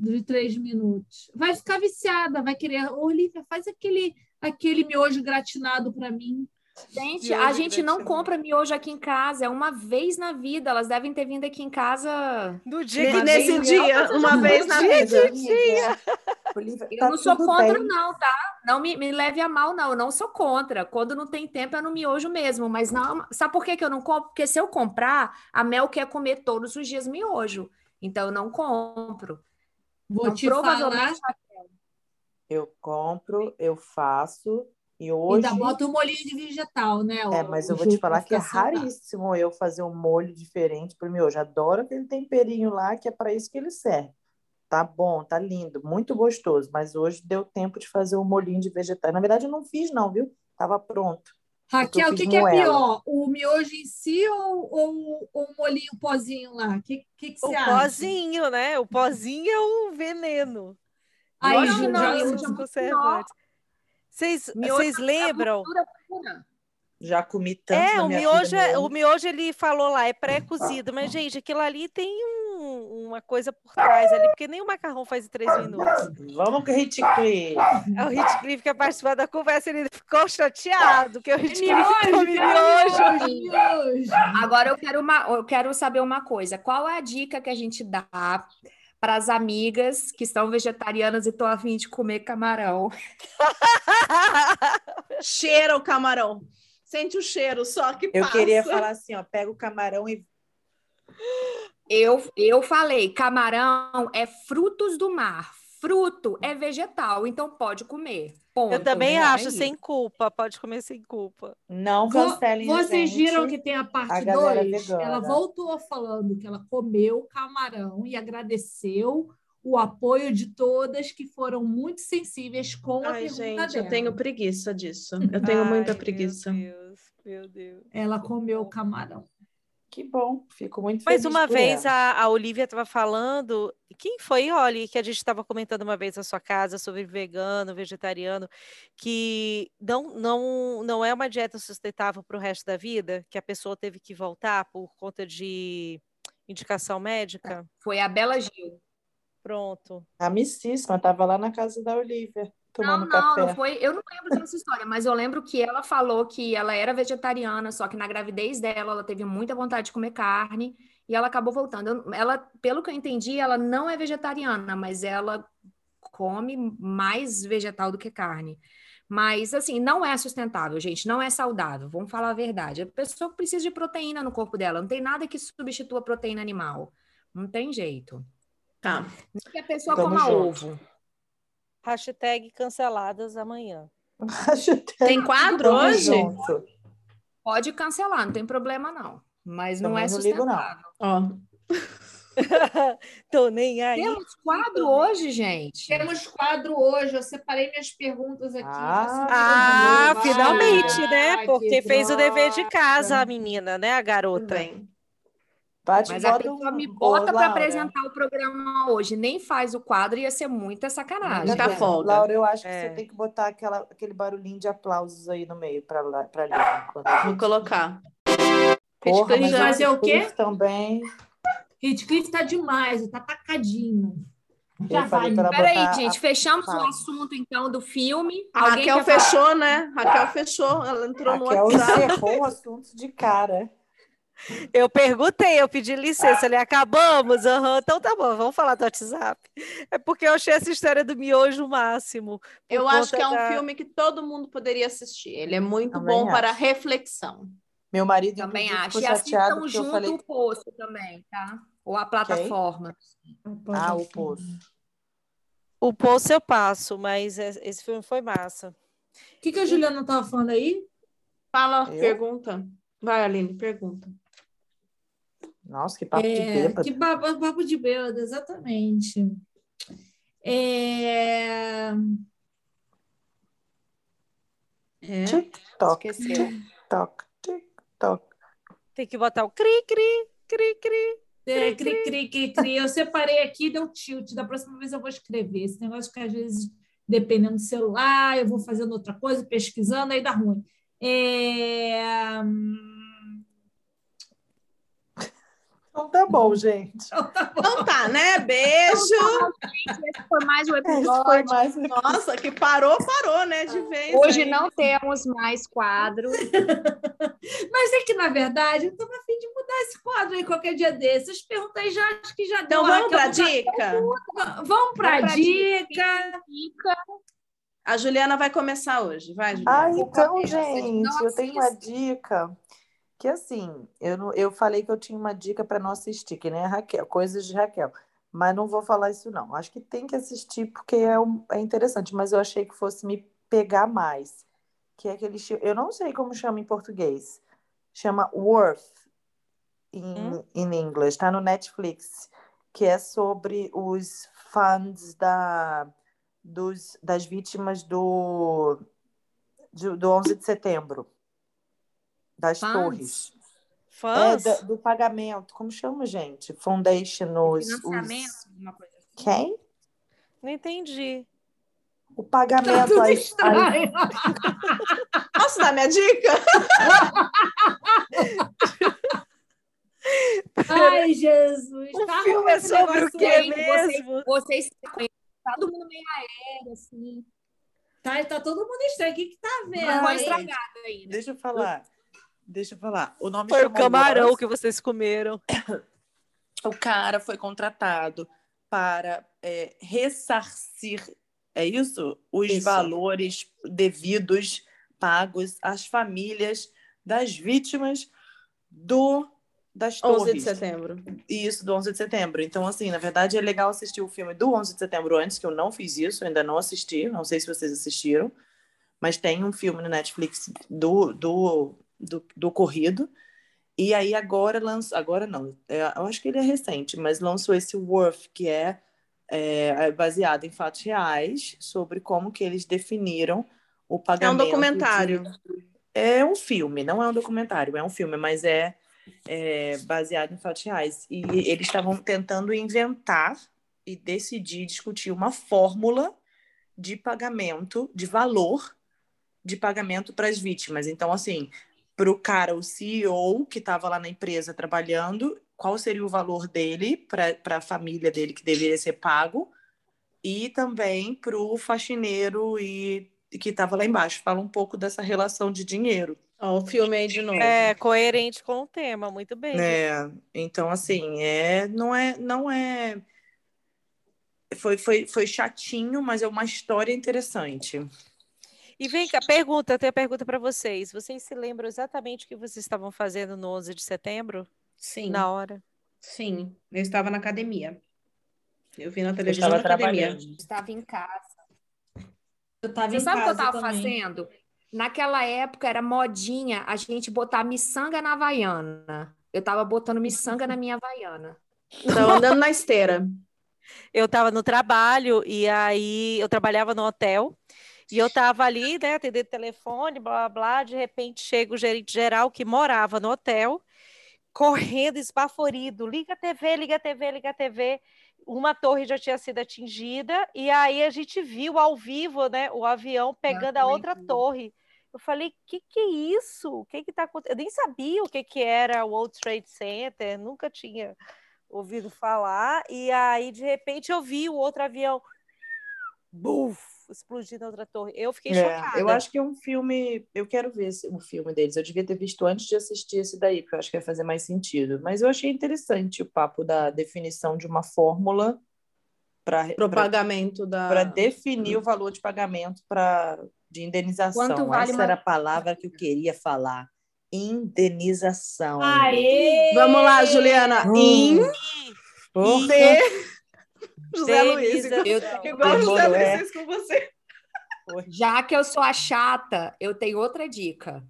do- de três minutos. Vai ficar viciada, vai querer. Olivia, faz aquele, aquele miojo gratinado para mim. Gente, a gente não gratinado. compra miojo aqui em casa, é uma vez na vida. Elas devem ter vindo aqui em casa. No dia que Nesse dia, uma vez na dia vida. Olivia, Eu tá não sou contra, bem. não, tá? Não me, me leve a mal, não. Eu não sou contra. Quando não tem tempo, é no miojo mesmo. Mas não. Sabe por que, que eu não compro? Porque se eu comprar, a Mel quer comer todos os dias miojo. Então eu não compro. Vou então, te falar. provavelmente. Eu compro, eu faço e E hoje. ainda bota um molhinho de vegetal, né? É, o- mas o eu vou te falar que é raríssimo eu fazer um molho diferente para o miojo. Adoro aquele temperinho lá, que é para isso que ele serve. Tá bom, tá lindo, muito gostoso, mas hoje deu tempo de fazer um molhinho de vegetais. Na verdade, eu não fiz, não, viu? Tava pronto. Raquel, o que, que é pior? O miojo em si ou, ou, ou o molhinho pozinho lá? O que, que, que O você acha? pozinho, né? O pozinho é o veneno. Aí, não, já- isso os é muito conservantes. Vocês é lembram? Já comi tanto É, na o minha miojo, vida é- miojo. o miojo ele falou lá, é pré-cozido, mas gente, aquilo ali tem um- uma coisa por trás ali, porque nem o macarrão faz em três minutos. Vamos que Hitcliff. O Hitcliff que participar da conversa, ele ficou chateado, que o Hitcliff Miojo, come cara, miojo. miojo, miojo. Agora eu quero, uma, eu quero saber uma coisa. Qual é a dica que a gente dá para as amigas que são vegetarianas e estão a fim de comer camarão? Cheira o camarão. Sente o cheiro, só que Eu passa. queria falar assim, ó, pega o camarão e Eu, eu falei, camarão é frutos do mar. Fruto é vegetal, então pode comer. Ponto. Eu também Não é acho, isso. sem culpa. Pode comer sem culpa. Não cancelem a Vocês gente. viram que tem a a parte galera 2? vegana. Ela voltou falando que ela comeu camarão e agradeceu o apoio de todas que foram muito sensíveis com a Ai, pergunta gente, dela. eu tenho preguiça disso. Eu tenho Ai, muita meu preguiça. Deus, meu Deus. Ela comeu camarão. Que bom, fico muito Mas feliz uma por vez ela. a, a Olivia estava falando, quem foi, Oli, que a gente estava comentando uma vez na sua casa sobre vegano, vegetariano, que não, não, não é uma dieta sustentável para o resto da vida, que a pessoa teve que voltar por conta de indicação médica? Foi a Bela Gil. Pronto. Amicíssima, estava lá na casa da Olivia, tomando Não, não, café. não foi. Eu não lembro dessa história, mas eu lembro que ela falou que ela era vegetariana, só que na gravidez dela ela teve muita vontade de comer carne e ela acabou voltando. Eu- Ela, pelo que eu entendi, ela não é vegetariana, mas ela come mais vegetal do que carne. Mas, assim, não é sustentável, gente, não é saudável, vamos falar a verdade. A pessoa precisa de proteína no corpo dela, não tem nada que substitua proteína animal. Não tem jeito. Tá. Nem que a pessoa Tamo coma junto. ovo. Hashtag canceladas amanhã. Tem quadro hoje? junto. Pode cancelar, não tem problema não. Mas não Também é não ligo, não. sustentável. Tô nem aí. Temos quadro hoje, gente. Temos quadro hoje. Eu separei minhas perguntas aqui. Ah, Ah, finalmente, né? Porque que fez o dever de droga. casa, a menina, né? A garota. bem. Bate, Mas a pessoa um- me bota para apresentar o programa hoje, nem faz o quadro, ia ser muita sacanagem. Tá Laura, folga. Laura, eu acho que É. você tem que botar aquela, aquele barulhinho de aplausos aí no meio para quando a Vou gente- colocar. Porra, mas Fazer o quê? Também. Heathcliff tá demais, tá tacadinho. Já Eu vai. Peraí, gente, a- fechamos o assunto então do filme. A Alguém Raquel quer falar? fechou, né? Raquel fechou. Ela entrou no Raquel WhatsApp. encerrou o assunto de cara. Eu perguntei, eu pedi licença, ele acabamos? Aham, então tá bom, vamos falar do WhatsApp. É porque eu achei essa história do miojo o máximo. Eu acho que é um da- filme que todo mundo poderia assistir. Ele é muito Também bom para acho. reflexão. Meu marido Também acho. E assistam junto falei o poço também, tá? Ou a plataforma. ah, o poço. O poço eu passo, mas es- esse filme foi massa. O que, que a Juliana tava falando aí? Fala, Eu? pergunta. Vai, Aline, pergunta. Nossa, que papo de É, bêbado. que papo, papo de bêbado, exatamente. É... É. TikTok, Esqueceu. TikTok, TikTok. Tem que botar o cri, cri, cri, cri. É, cri, cri, cri, cri. Eu separei aqui, deu tilt. Da próxima vez eu vou escrever. Esse negócio que às vezes, dependendo do celular, eu vou fazendo outra coisa, pesquisando, aí dá ruim. É... hum, Então tá bom, gente. Então tá, né? Beijo. Esse foi mais um foi episódio. mais um Nossa, que parou, parou, né? De vez. Hoje aí. não temos mais quadro. Mas é que, na verdade, eu estava a fim de mudar esse quadro aí qualquer dia desses. As perguntas aí já acho que já deu. Então vamos para dica? Vamos para dica. Fica. A Juliana vai começar hoje. Vai, Juliana. Ah, então, gente, eu tenho uma dica que assim, eu, não, eu falei que eu tinha uma dica para não assistir, que nem a Raquel, coisas de Raquel, mas não vou falar isso não. Acho que tem que assistir porque é, um- é interessante, mas eu achei que fosse me pegar mais, que é aquele, chi- eu não sei como chama em português, chama Worth em, em inglês, tá no Netflix, que é sobre os fãs da, dos, das vítimas do, do, do 11 de setembro, das Fãs? torres. É, Fãs? da- do pagamento, como chama, gente? Foundation, os, Financiamento, os... alguma coisa assim. Quem? Não entendi. O Tá pagamento. tudo aí- estranho. Posso dar minha dica? Ai, Jesus. O tá filme é sobre o quê aí. mesmo? Vocês tá todo mundo meio aéreo, assim. Tá, tá todo mundo estranho. O que que tá vendo? Ficou aí? estragado ainda. Deixa eu falar. Deixa eu falar. O nome Foi o camarão que vocês comeram. O cara foi contratado para é, ressarcir, é isso? Os Isso. valores devidos pagos às famílias das vítimas do das 11 torres. de setembro. Isso, do 11 de setembro. Então, assim, na verdade é legal assistir o filme do 11 de setembro antes, que eu não fiz isso, ainda não assisti, não sei se vocês assistiram, mas tem um filme no Netflix do, do, do, do ocorrido. E aí agora lançou, agora não, é, eu acho que ele é recente, mas lançou esse Worth, que é, é, baseado em fatos reais sobre como que eles definiram o É um pagamento. documentário. de- É um filme, não é um documentário, é um filme, mas é, é baseado em fatos reais. E eles estavam tentando inventar e decidir, discutir uma fórmula de pagamento, de valor de pagamento para as vítimas. Então, assim, para o cara, o CEO que estava lá na empresa trabalhando, qual seria o valor dele para a família dele que deveria ser pago, e também para o faxineiro e que estava lá embaixo. Fala um pouco dessa relação de dinheiro. Ó, o filme aí de novo. É coerente com o tema, muito bem. É, então, assim, é, não é, não é. Foi, foi, foi chatinho, mas é uma história interessante. E vem cá, pergunta, eu tenho pergunta para vocês. Vocês se lembram exatamente o que vocês estavam fazendo no 11 de setembro? Sim, Na hora? sim. Eu estava na academia. Eu vi na Eu televisão estava na academia. trabalhando. Estava em casa. Eu estava Você sabe o que eu estava fazendo? Naquela época era modinha a gente botar miçanga na Havaiana. Eu estava botando miçanga na minha Havaiana. Estava andando na esteira. Eu estava no trabalho e aí eu trabalhava no hotel e eu estava ali, né, atendendo telefone, blá, blá, blá. De repente chega o gerente geral que morava no hotel, correndo, esbaforido. Liga a TV, liga a TV, liga a TV. Uma torre já tinha sido atingida e aí a gente viu ao vivo, né, o avião pegando a outra vi. torre. Eu falei, que que é isso? O que que tá acontecendo? Eu nem sabia o que que era o World Trade Center, nunca tinha ouvido falar. E aí, de repente, eu vi o outro avião, buf, explodindo outra torre. Eu fiquei É, chocada. eu acho que é um filme. Eu quero ver esse- o filme deles. Eu devia ter visto antes de assistir esse daí, porque eu acho que ia fazer mais sentido. Mas eu achei interessante o papo da definição de uma fórmula para Pro pagamento da. para definir o valor de pagamento pra, de indenização. Quanto vale Essa uma- era a palavra que eu queria falar. Indenização. Aê! Vamos lá, Juliana. Hum. In. José Luiz. Igual, igual José é. Luiz fez com você. Já que eu sou a chata, eu tenho outra dica.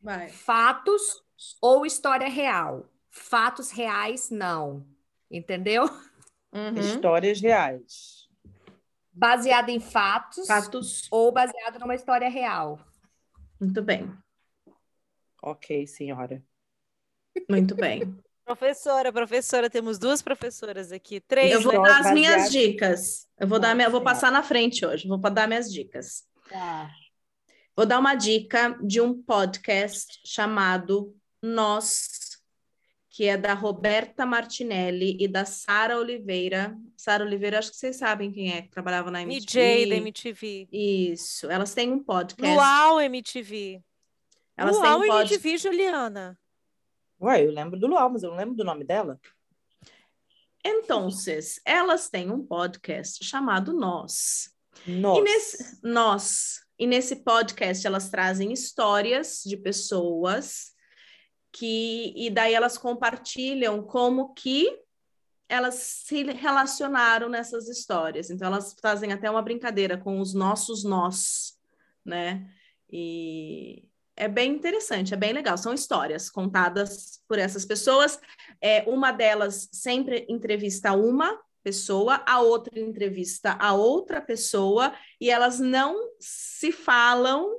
Vai. Fatos ou história real? Fatos reais, não. Entendeu? Uhum. Histórias reais. Baseado em fatos Fatos. ou baseado numa história real. Muito bem. Ok, senhora. Muito bem. Professora, professora, temos duas professoras aqui, três, Eu vou né? dar as minhas dicas. Eu vou dar minha, vou passar na frente hoje. Vou dar minhas dicas. Tá. Vou dar uma dica de um podcast chamado Nós, que é da Roberta Martinelli e da Sara Oliveira. Sara Oliveira, acho que vocês sabem quem é, que trabalhava na MTV. MJ da MTV. Isso, elas têm um podcast. Luau MTV. Elas têm Luau um. MTV, Juliana. Ué, eu lembro do Luau, mas eu não lembro do nome dela. Então, elas têm um podcast chamado Nós. Nossa. E nesse, nós, e nesse podcast elas trazem histórias de pessoas que e daí elas compartilham como que elas se relacionaram nessas histórias. Então elas fazem até uma brincadeira com os nossos nós, né? E é bem interessante, é bem legal. São histórias contadas por essas pessoas. É, uma delas sempre entrevista uma pessoa, a outra entrevista a outra pessoa, e elas não se falam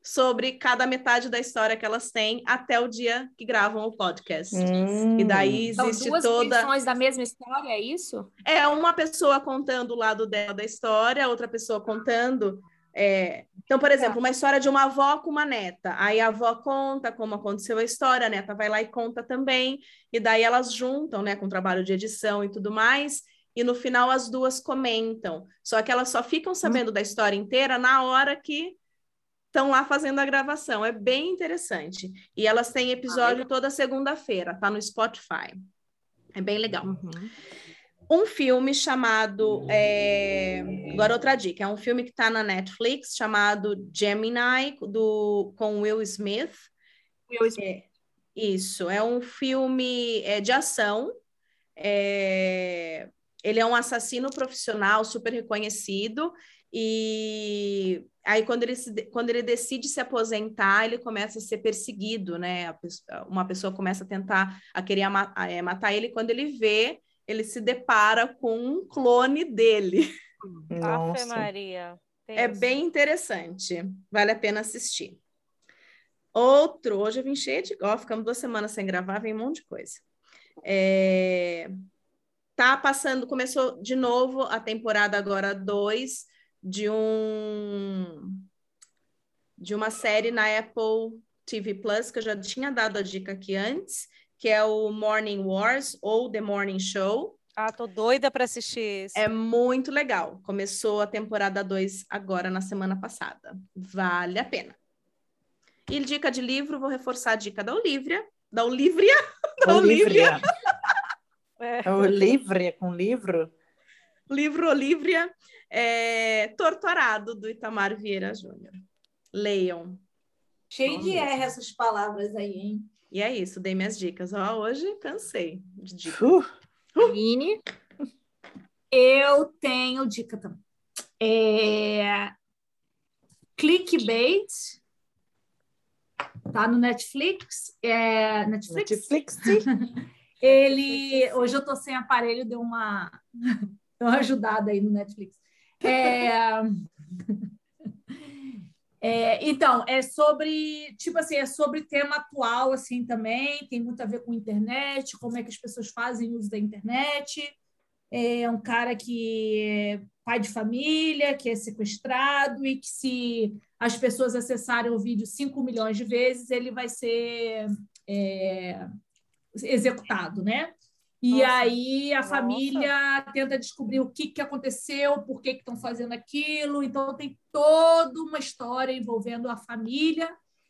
sobre cada metade da história que elas têm até o dia que gravam o podcast. Hum. E daí São existe duas toda. versões da mesma história, é isso? É uma pessoa contando o lado dela da história, outra pessoa contando. É, Então, por exemplo, uma história de uma avó com uma neta. Aí a avó conta como aconteceu a história, a neta vai lá e conta também. E daí elas juntam, né, com trabalho de edição e tudo mais. E no final as duas comentam. Só que elas só ficam sabendo da história inteira na hora que estão lá fazendo a gravação. É bem interessante. E elas têm episódio toda segunda-feira, tá no Spotify. É bem legal Uhum. Um filme chamado. é, Agora, outra dica: é um filme que está na Netflix chamado Gemini, do... com Will Smith. Will Smith. É, Isso, é um filme é, de ação. É... Ele é um assassino profissional super reconhecido. E aí, quando ele, se, quando ele decide se aposentar, ele começa a ser perseguido, né? Pessoa, uma pessoa começa a tentar a querer a, é, matar ele. Quando ele vê, ele se depara com um clone dele. Nossa. Maria. É bem interessante. Vale a pena assistir. Outro, hoje eu vim cheia de. Ó, ficamos duas semanas sem gravar, vem um monte de coisa. É, tá passando, começou de novo a temporada agora 2 de um de uma série na Apple TV Plus que eu já tinha dado a dica aqui antes, que é o Morning Wars ou The Morning Show. Ah, tô doida para assistir É muito legal. Começou a temporada 2 agora na semana passada. Vale a pena. E dica de livro, vou reforçar a dica da Olivia. Da Olivia? Da Olivia. É. Olivia com livro? Livro Olivia, é, Torturado, do Itamar Vieira Júnior. Leiam. Cheio de R essas palavras aí, hein? E é isso, dei minhas dicas. Ó, hoje cansei de dicas. Uh. Aline, eu tenho dica também. É... Clickbait tá no Netflix. É, Netflix? Netflix. Ele. Hoje eu tô sem aparelho, deu uma, deu uma ajudada aí no Netflix. É... É, então, é sobre, tipo assim, é sobre tema atual, assim, também, tem muito a ver com internet, como é que as pessoas fazem uso da internet. É um cara que é pai de família, que é sequestrado e que se as pessoas acessarem o vídeo 5 milhões de vezes, ele vai ser é, executado, né? E Nossa. aí a Nossa. família tenta descobrir o que, que aconteceu, por que estão fazendo aquilo. Então tem toda uma história envolvendo a família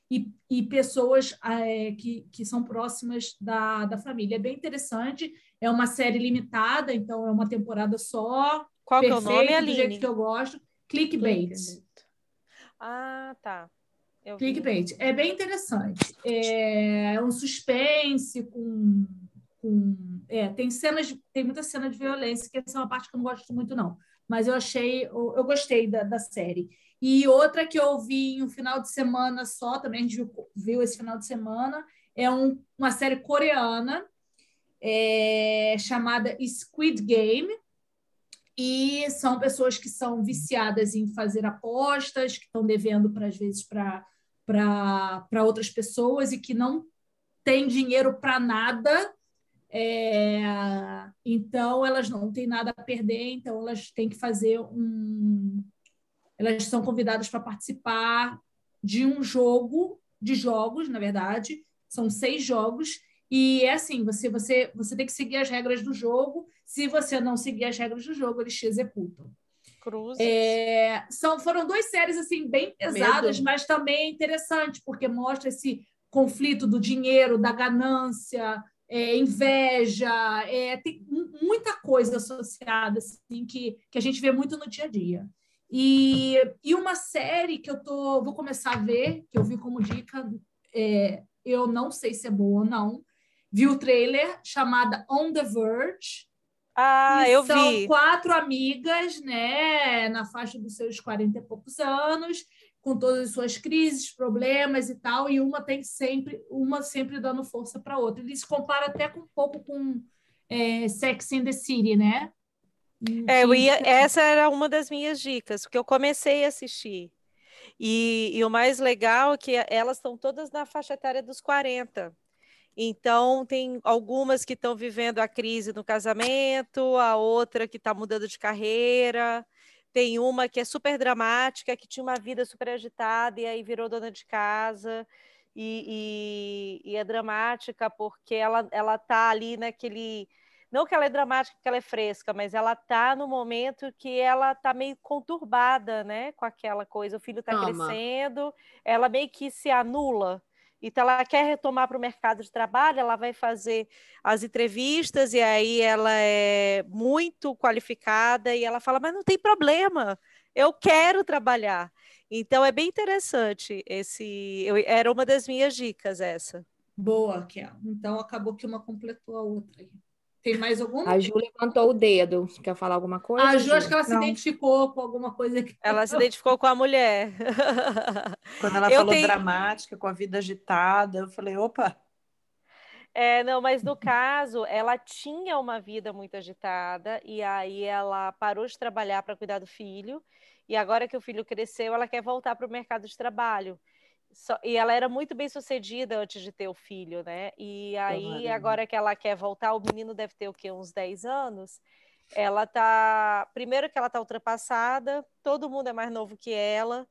e, e pessoas é, que, que são próximas da, da família. É bem interessante. É uma série limitada, então é uma temporada só. Qual perfeito, que é o nome, Aline? Do jeito que eu gosto. Clickbait. Clickbait. Ah, tá. Eu Clickbait. Vi. É bem interessante. É um suspense com. com é, tem cenas, tem muita cena de violência, que essa é uma parte que eu não gosto muito, não. Mas eu achei, eu, eu gostei da, da série. E outra que eu vi em um final de semana só, também a gente viu, viu esse final de semana, é um, uma série coreana é, chamada Squid Game, e são pessoas que são viciadas em fazer apostas, que estão devendo, para às vezes, para outras pessoas e que não têm dinheiro para nada. É, então, elas não têm nada a perder, então elas têm que fazer um. Elas são convidadas para participar de um jogo, de jogos, na verdade, são seis jogos, e é assim, você, você, você tem que seguir as regras do jogo. Se você não seguir as regras do jogo, eles te executam. É, são, foram duas séries assim bem pesadas, Medo. mas também interessante, porque mostra esse conflito do dinheiro, da ganância, é, inveja, é, tem muita coisa associada assim, que, que a gente vê muito no dia a dia. E, e uma série que eu tô, vou começar a ver, que eu vi como dica, é, eu não sei se é boa ou não, vi o trailer chamada On the Verge. Ah, eu são vi. São quatro amigas, né, na faixa dos seus 40 e poucos anos, com todas as suas crises, problemas e tal, e uma tem sempre, uma sempre dando força para outra. Ele se compara até com um pouco com é, Sex in the City, né? É, ia, essa era uma das minhas dicas, porque eu comecei a assistir. E, e o mais legal é que elas estão todas na faixa etária dos 40. Então, tem algumas que estão vivendo a crise no casamento, a outra que está mudando de carreira, tem uma que é super dramática, que tinha uma vida super agitada e aí virou dona de casa. E, e, e é dramática porque ela, ela tá ali naquele. Não que ela é dramática porque ela é fresca, mas ela tá no momento que ela tá meio conturbada, né? Com aquela coisa. O filho tá crescendo, ela meio que se anula então, ela quer retomar para o mercado de trabalho, ela vai fazer as entrevistas e aí ela é muito qualificada e ela fala: Mas não tem problema, eu quero trabalhar. Então, é bem interessante esse. Eu, era uma das minhas dicas, essa. Boa, Kel. Então acabou que uma completou a outra. Tem mais alguma? A Ju levantou o dedo. Quer falar alguma coisa? A Ju, acho que ela se Não. identificou com alguma coisa que Ela se identificou com a mulher. Quando ela Eu falou tenho- dramática, com a vida agitada, eu falei, opa, É, não, mas no caso, ela tinha uma vida muito agitada e aí ela parou de trabalhar para cuidar do filho e agora que o filho cresceu, ela quer voltar para o mercado de trabalho. Só- e ela era muito bem sucedida antes de ter o filho, né? E aí, agora que ela quer voltar, o menino deve ter o quê? Uns 10 anos. Ela tá. Primeiro que ela tá ultrapassada, todo mundo é mais novo que ela.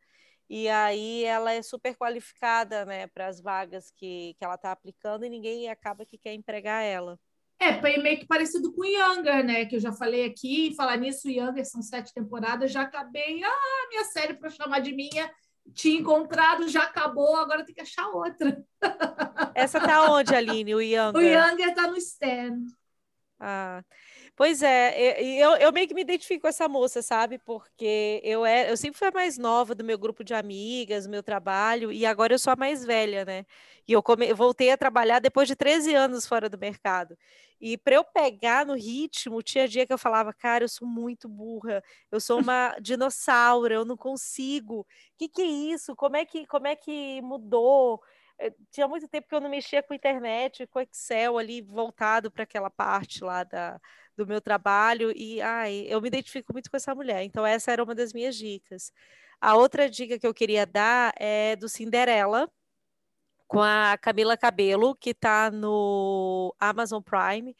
E aí ela é super qualificada, né, para as vagas que, que ela está aplicando e ninguém acaba que quer empregar ela. É, foi meio que parecido com o Younger, né? Que eu já falei aqui. Falar nisso, Younger são sete temporadas. Já acabei. Ah, minha série para chamar de minha. Tinha encontrado, já acabou. Agora tem que achar outra. Essa tá onde, Aline, o O Younger? Younger tá no stand. Ah, pois é, eu, eu meio que me identifico com essa moça, sabe? Porque eu, é, eu sempre fui a mais nova do meu grupo de amigas, do meu trabalho, e agora eu sou a mais velha, né? E eu, come, eu voltei a trabalhar depois de 13 anos fora do mercado. E para eu pegar no ritmo, tinha dia que eu falava, cara, eu sou muito burra, eu sou uma dinossauro, eu não consigo. O que, que é isso? Como é que, como é que mudou? Eh, Tinha muito tempo que eu não mexia com internet, com Excel ali voltado para aquela parte lá da, do meu trabalho e ai, eu me identifico muito com essa mulher. Então essa era uma das minhas dicas. A outra dica que eu queria dar é do Cinderela com a Camila Cabello, que está no Amazon Prime,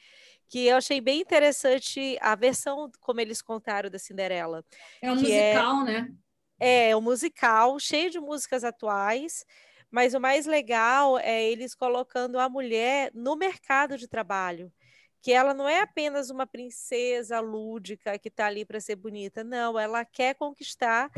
que eu achei bem interessante a versão como eles contaram da Cinderela. É um é- musical, né? É um musical cheio de músicas atuais, mas o mais legal é eles colocando a mulher no mercado de trabalho, que ela não é apenas uma princesa lúdica que está ali para ser bonita, não, ela quer conquistar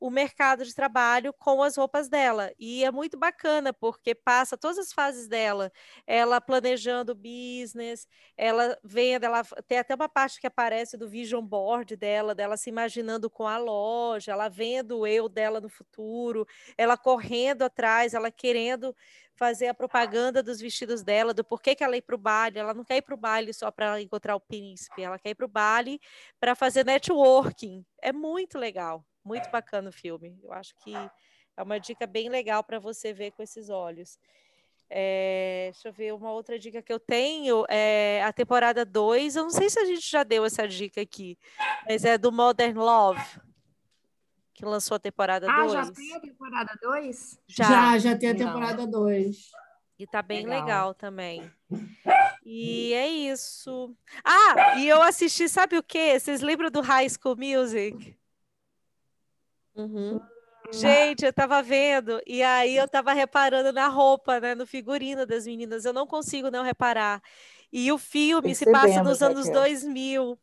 o mercado de trabalho com as roupas dela. E é muito bacana, porque passa todas as fases dela, ela planejando o business, ela vendo, ela tem até uma parte que aparece do vision board dela, dela se imaginando com a loja, ela vendo o eu dela no futuro, ela correndo atrás, ela querendo fazer a propaganda dos vestidos dela, do porquê que ela ir para o baile. Ela não quer ir para o baile só para encontrar o príncipe, ela quer ir para o baile para fazer networking. É muito legal, muito bacana o filme. Eu acho que é uma dica bem legal para você ver com esses olhos. É, deixa eu ver, uma outra dica que eu tenho é a temporada 2. Eu não sei se a gente já deu essa dica aqui, mas é do Modern Love, que lançou a temporada Ah, 2. já tem a temporada 2? Já, já, tem a temporada 2. E tá bem Legal. legal. também. E é isso. Ah, e eu assisti, sabe o quê? Vocês lembram do High School Music? Uhum. Gente, eu tava vendo, e aí eu tava reparando na roupa, né, no figurino das meninas. Eu não consigo não reparar. E o filme se passa nos anos Raquel. 2000.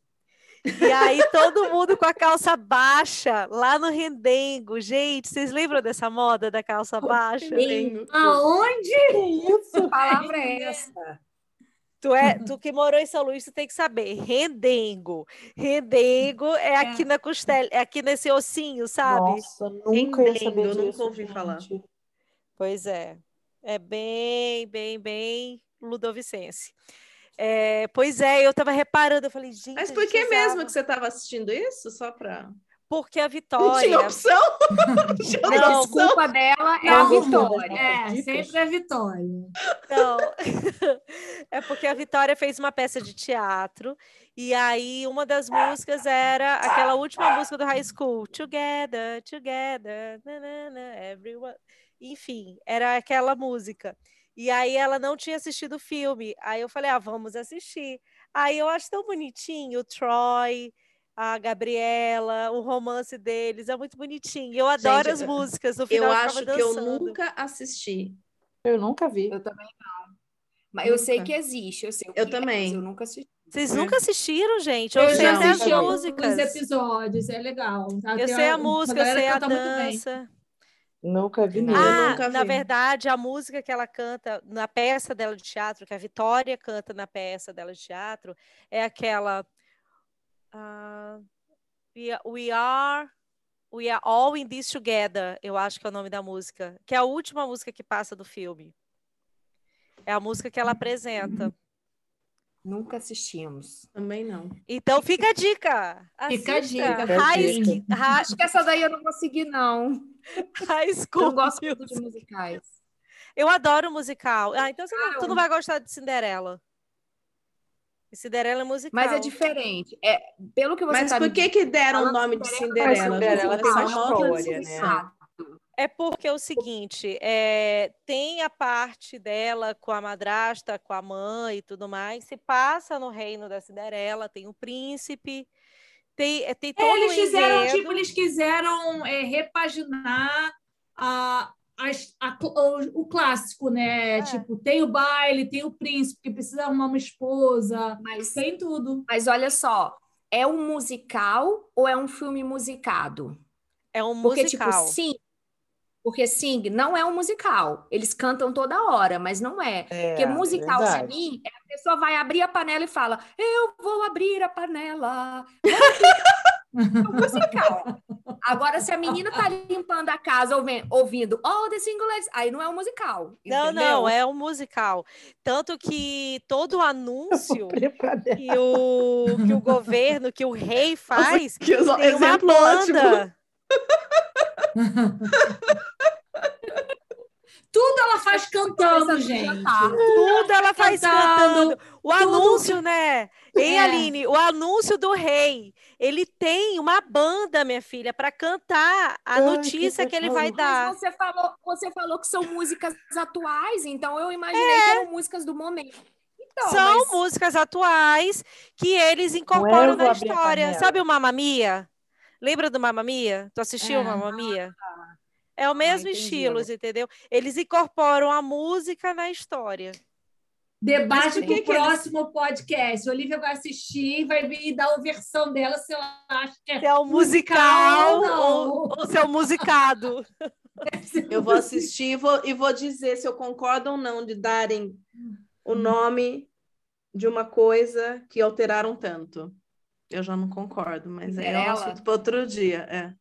E aí todo mundo com a calça baixa, lá no Rendengo. Gente, vocês lembram dessa moda da calça baixa? Aonde? Que palavra é essa? Tu, é, tu que morou em São Luís, tu tem que saber. Rendengo. Rendengo é aqui na costela, é aqui nesse ossinho, sabe? Nossa, nunca ia saber Entendo, nunca disso, ouvi falar. gente. Pois é. É bem, bem, bem ludovicense. É, pois é, eu tava reparando, eu falei, gente. Mas por que mesmo que você estava assistindo isso? Só para. Porque a Não Vitória. tinha opção? Tinha A Não, opção? desculpa dela é a Não, Vitória. É, sempre é Vitória. Não, é porque a Vitória fez uma peça de teatro e aí uma das músicas era aquela última música do High School, Together, Together, na, na, na, everyone. Enfim, era aquela música. E aí ela não tinha assistido o filme. Aí eu falei, ah, vamos assistir. Aí eu acho tão bonitinho o Troy, a Gabriela, o romance deles, é muito bonitinho. Eu adoro Gente, as eu- músicas. No Eu final acho ficava que eu nunca assisti. Eu nunca vi. Eu também não. Mas eu sei Nunca. que existe, eu sei Eu que é, também. mas eu nunca assisti. Vocês É. nunca assistiram, gente? Eu, Eu sei já até as músicas. episódios, é legal. tá? Eu sei a a música, eu sei a dança. Nunca vi Eu mesmo. Ah, nunca na vi. verdade, a música que ela canta na peça dela de teatro, que a Vitória canta na peça dela de teatro, é aquela ah, we, are- we are We Are All in This Together, eu acho que é o nome da música, que é a última música que passa do filme. É a música que ela apresenta. Nunca assistimos. Também não. Então fica a dica. Fica a Assista. dica. High, Fica a Ski- High- Acho que essa daí eu não vou seguir, não. High Eu School gosto muito de musicais. Eu adoro musical. Ah, então você não, tu Ah, não vai gostar de Cinderela. Cinderela é musical. Mas é diferente. É, pelo que você Mas tá por que que deram o nome de Cinderela- Cinderela? Cinderela tem uma história, né? É porque é o seguinte, é, tem a parte dela com a madrasta, com a mãe e tudo mais, se passa no reino da Cinderela, tem o príncipe, tem, é, tem todo Eles um fizeram, tipo, eles quiseram é, repaginar a, as- a o, o clássico, né? É. Tipo, tem o baile, tem o príncipe que precisa arrumar uma esposa, Mas, tem tudo. mas olha só, é um musical ou é um filme musicado? É um Porque, musical. tipo, Sing, porque Sing não é um musical. Eles cantam toda hora, mas não é. É, Porque musical, pra verdade. mim, é a pessoa vai abrir a panela e fala: Eu vou abrir a panela. É um musical. Agora, se a menina tá limpando a casa ouvi- ouvindo All the Single Ladies, aí não é um musical. Não, entendeu? não, é um musical. Tanto que todo o anúncio que o, que o governo, que o rei faz, Que tem uma exemplo ótimo. Tudo ela faz cantando, a gente. cantar. Tudo ela faz Cantando, cantando. O anúncio, né? Hein, É. Aline? O anúncio do rei. Ele tem uma banda, minha filha, para cantar a Ai, notícia que que ele vai dar. Mas você falou, você falou que são músicas atuais, então eu imaginei que eram músicas do momento. Então, São mas- músicas atuais que eles incorporam eu vou na história. Sabe o Mamma Mia? Lembra do Mamma Mia? Tu assistiu É. o Mamma Mia? É o mesmo entendi estilo, entendeu? Eles incorporam a música na história. Debate pro que que eles- próximo podcast. A Olivia vai assistir e vai vir dar a versão dela se ela acha que é Se é o musical musical ou ou, se é o musicado. Eu vou assistir e vou, e vou dizer se eu concordo ou não de darem o nome de uma coisa que alteraram tanto. Eu já não concordo, mas aí é um assunto para outro dia. É.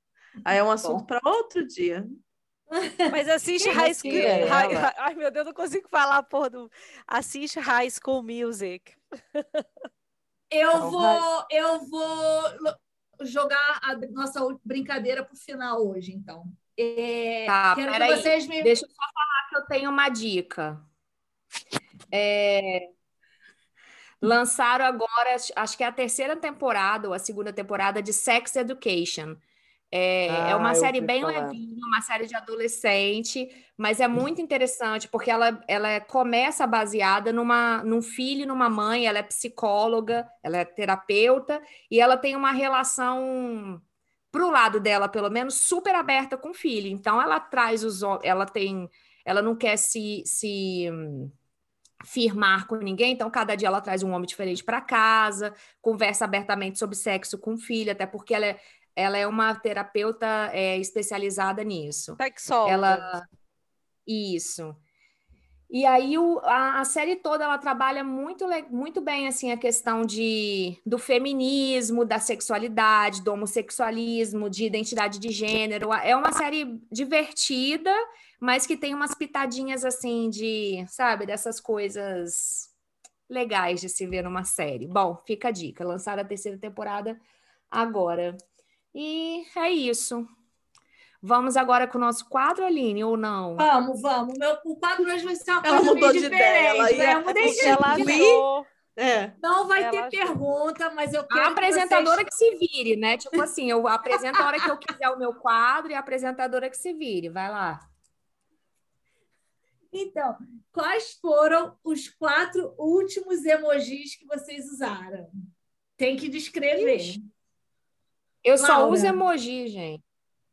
Aí é um assunto para outro dia. Mas assiste High School. High- High- Ai, meu Deus, não consigo falar, porra. Do... Assiste High School Music. Eu Então, vou, eu vou jogar a nossa brincadeira para o final hoje, então. É, Tá, quero que vocês me. Deixa eu só falar que eu tenho uma dica. É, Lançaram agora, acho que é a terceira temporada ou a segunda temporada de Sex Education. É, é Ah, uma eu série bem falar. levinha, uma série de adolescente, mas é muito interessante porque ela, ela começa baseada numa, num filho e numa mãe. Ela é psicóloga, ela é terapeuta e ela tem uma relação pro lado dela, pelo menos, super aberta com o filho. Então ela traz os ela tem, ela não quer se, se hum, firmar com ninguém, então cada dia ela traz um homem diferente para casa, conversa abertamente sobre sexo com o filho, até porque ela é, ela é uma terapeuta é, especializada nisso. Sexóloga. Ela. Isso. E aí o, a, a série toda ela trabalha muito, muito bem assim a questão de, do feminismo, da sexualidade, do homossexualismo, de identidade de gênero. É uma série divertida, mas que tem umas pitadinhas assim de, sabe, dessas coisas legais de se ver numa série. Bom, fica a dica. Lançaram a terceira temporada agora. E é isso. Vamos agora com o nosso quadro, Aline, ou não? Vamos, vamos. Meu, o quadro hoje vai ser uma Ela coisa mudou meio de ideia, ela né? Eu mudei de Ela. É. Não vai ter Ela achou. pergunta, mas eu quero A que apresentadora vocês... que se vire, né? Tipo assim, eu apresento a hora que eu quiser o meu quadro e a apresentadora que se vire. Vai lá. Então, quais foram os quatro últimos emojis que vocês usaram? Tem que descrever. Ixi. Eu só Laura. uso emoji, gente.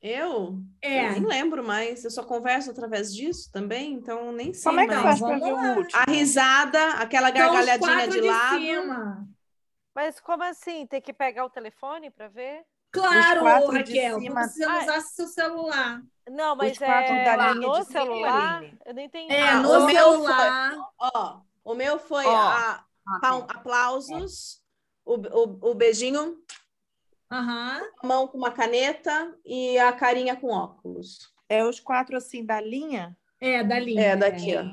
Eu? É. Eu nem lembro mais. Eu só converso através disso também, então nem sei Como é que mais. faz para vamos ver o último? A risada, aquela Então, os gargalhadinha quatro de lado. cima. Mas como assim? Tem que pegar o telefone para ver? Claro, quatro de Raquel, cima. como se você não Ah, usasse seu celular. Não, mas é da linha no de cima, celular. Eu não entendi. É, Ah, no o meu celular. Ó, o meu foi Ó. a, pau- aplausos, o, o, o beijinho, Aham. a mão com uma caneta e a carinha com óculos. É os quatro assim da linha? É, da linha. É, daqui, ó.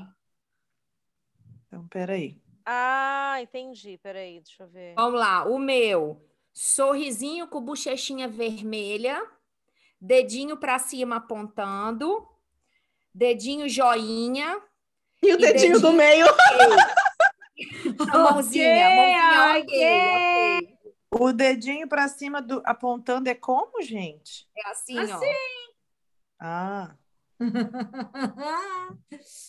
Então, peraí. Ah, entendi. Peraí, deixa eu ver. Vamos lá, o meu. Sorrisinho com bochechinha vermelha, dedinho pra cima apontando, dedinho joinha, E o E dedinho do dedinho- meio. a mãozinha, mãozinha, ok, ok. ok. O dedinho pra cima do apontando é como, gente? É assim, Assim. ó. Ah,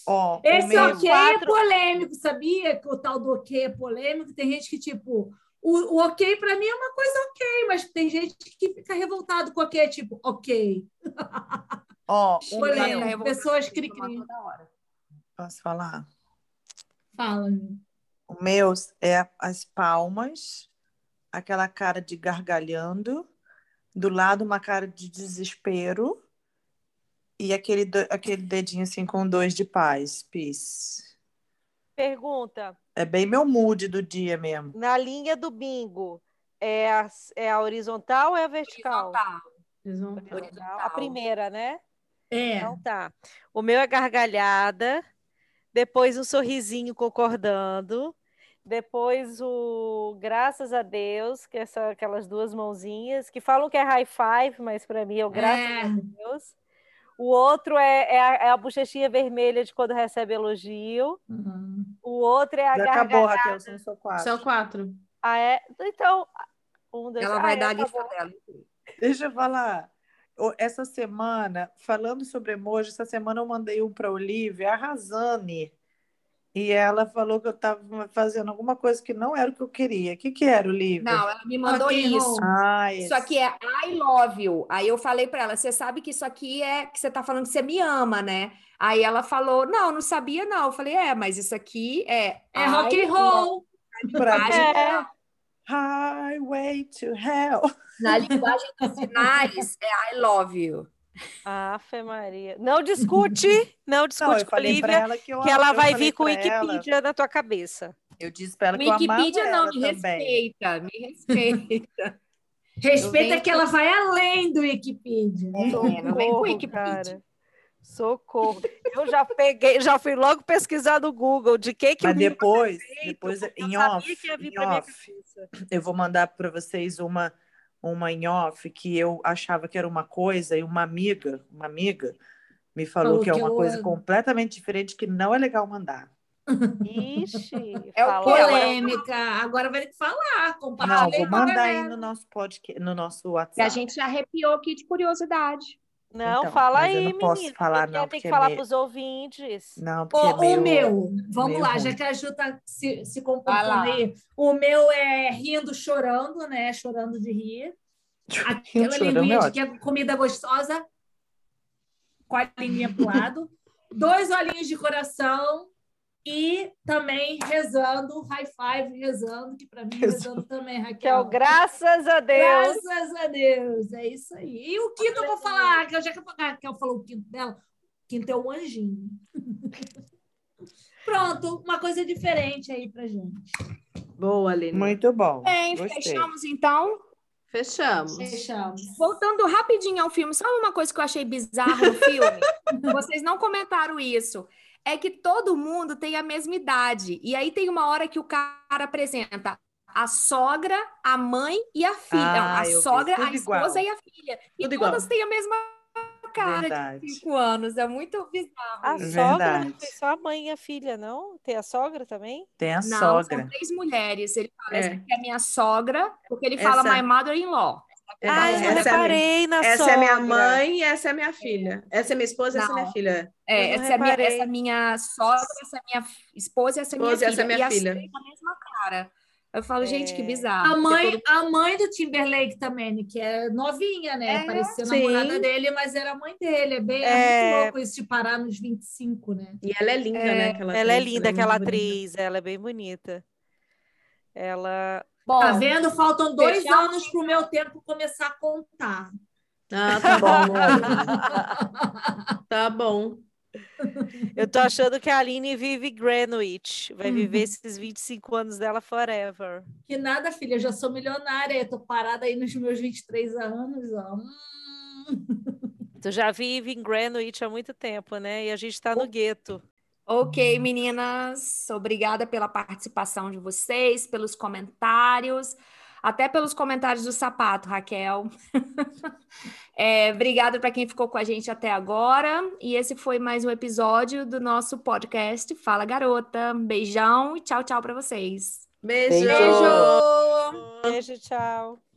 ó, o Esse ok é polêmico, sabia? Que o tal do ok é polêmico. Tem gente que, tipo, o, o ok para mim é uma coisa ok, mas tem gente que fica revoltado com o ok, tipo, ok. Ó, Polêmico. meu. Pessoas toda hora. Posso falar? Fala. O meu é as palmas, aquela cara de gargalhando, do lado uma cara de desespero e aquele, do- aquele dedinho assim com dois de paz, peace. Pergunta: É bem meu mood do dia mesmo. na linha do bingo, é a, é a horizontal ou é a vertical? Horizontal. Horizontal. A primeira, né? É. Então tá. O meu é gargalhada, depois um sorrisinho concordando, depois o graças a Deus, que são aquelas duas mãozinhas, que falam que é high five, mas para mim é o graças É. a Deus. O outro é, é, a, é a bochechinha vermelha de quando recebe elogio. Uhum. O outro é a Já acabou, gargalhada. Raquel, são só quatro. São quatro. Ah, é? Então, um, dois, Ela ah, vai é, dar a lista dela. Deixa eu falar. Essa semana, falando sobre emoji, essa semana eu mandei um para Olivia, a Razane. E ela falou que eu estava fazendo alguma coisa que não era o que eu queria. O que, que era, Olivia? Não, ela me mandou isso. Ah, Isso aqui é I love you. Aí eu falei pra ela, você sabe que isso aqui é que você tá falando que você me ama, né? Aí ela falou, não, não sabia não. Eu falei, é, mas isso aqui é É I rock and roll. Pra É. Highway to Hell. Na linguagem dos sinais é I love you. Ave Maria. Não discute, não Não, discute eu com a Olivia, ela que eu que ela vai vir com o pra ela- Wikipedia na tua cabeça. Eu disse pra ela que Wikipedia não, me também. respeita, me respeita. Respeita que ela vai além do Wikipedia. É, não vem com Wikipedia. cara. Socorro. Eu já peguei, já fui logo pesquisar no Google de que que Mas depois, é depois em off, que ia vir em pra minha off, cabeça. eu vou mandar para vocês uma uma em off que eu achava que era uma coisa e uma amiga, uma amiga me falou Falou que é que uma eu- coisa completamente diferente que não é legal mandar. Ixi, É Polêmica. Agora vai ter que falar. Não, Compartilha vou mandar aí no nosso podcast, no nosso E WhatsApp. a gente arrepiou aqui de curiosidade. Não, Então, fala mas eu aí, não posso menina. falar, Tem não, que- Tem que é falar meio- para os ouvintes. Não, porque é Ó, meio... o meu, vamos meio lá, ruim. já que a Ju tá se, se comportando aí. O meu é rindo, chorando, né? Chorando de rir. Aquela Chorando é linguinha de que é comida gostosa, com a linguinha pro lado. Dois olhinhos de coração e também rezando, high five rezando, que para mim rezando também, Raquel. Que é o graças a Deus. Graças a Deus, é isso aí. E o quinto eu vou falar, que eu já que a Raquel falou o quinto dela, o quinto é o anjinho. Pronto, uma coisa diferente aí pra gente. Boa, Aline. Muito bom. Bem, Gostei. fechamos então. Fechamos. Fechamos. Voltando rapidinho ao filme, sabe uma coisa que eu achei bizarro no filme? Vocês não comentaram isso. É que todo mundo tem a mesma idade. E aí tem uma hora que o cara apresenta a sogra, a mãe e a filha. Ah, não, a vi. sogra, a esposa igual. e a filha. E Tudo igual. todas têm a mesma cara Verdade. de cinco anos. É muito bizarro. A sogra não foi só a mãe e a filha, não? Tem a sogra também? Tem a Não, sogra. são três mulheres. Ele fala, É. essa aqui é minha sogra, porque ele fala Essa- my mother-in-law. Ah, eu não é reparei na essa sogra. é minha mãe e essa é minha filha. Essa é minha esposa, essa é minha filha. É, essa é, minha, essa é minha sogra, essa é minha esposa, essa é minha Esposa, filha. essa é minha e filha. a mesma cara. Eu falo, gente, que É. bizarro. A mãe, a mãe do Timberlake também, né, que é novinha, né? É, Parecia sim. namorada dele, mas era a mãe dele. É, bem, é É. muito louco isso de parar nos 25, né? E ela é linda, É, né? Aquela ela é atriz, linda, muito aquela bonita. atriz. Ela é bem bonita. Ela. Bom, Tá vendo? Faltam dois anos pro meu tempo começar a contar. Ah, tá bom. tá bom. Eu tô achando que a Aline vive Greenwich. Vai viver Uhum. esses 25 anos dela forever. Que nada, filha, eu já sou milionária, eu tô parada aí nos meus 23 anos, ó. Hum. Tu já vive em Greenwich há muito tempo, né? E a gente tá no gueto. Ok, meninas, obrigada pela participação de vocês, pelos comentários, até pelos comentários do sapato, Raquel. é, obrigada para quem ficou com a gente até agora. E esse foi mais um episódio do nosso podcast Fala Garota. Beijão e tchau, tchau para vocês. Beijo. Beijo. Beijo, tchau.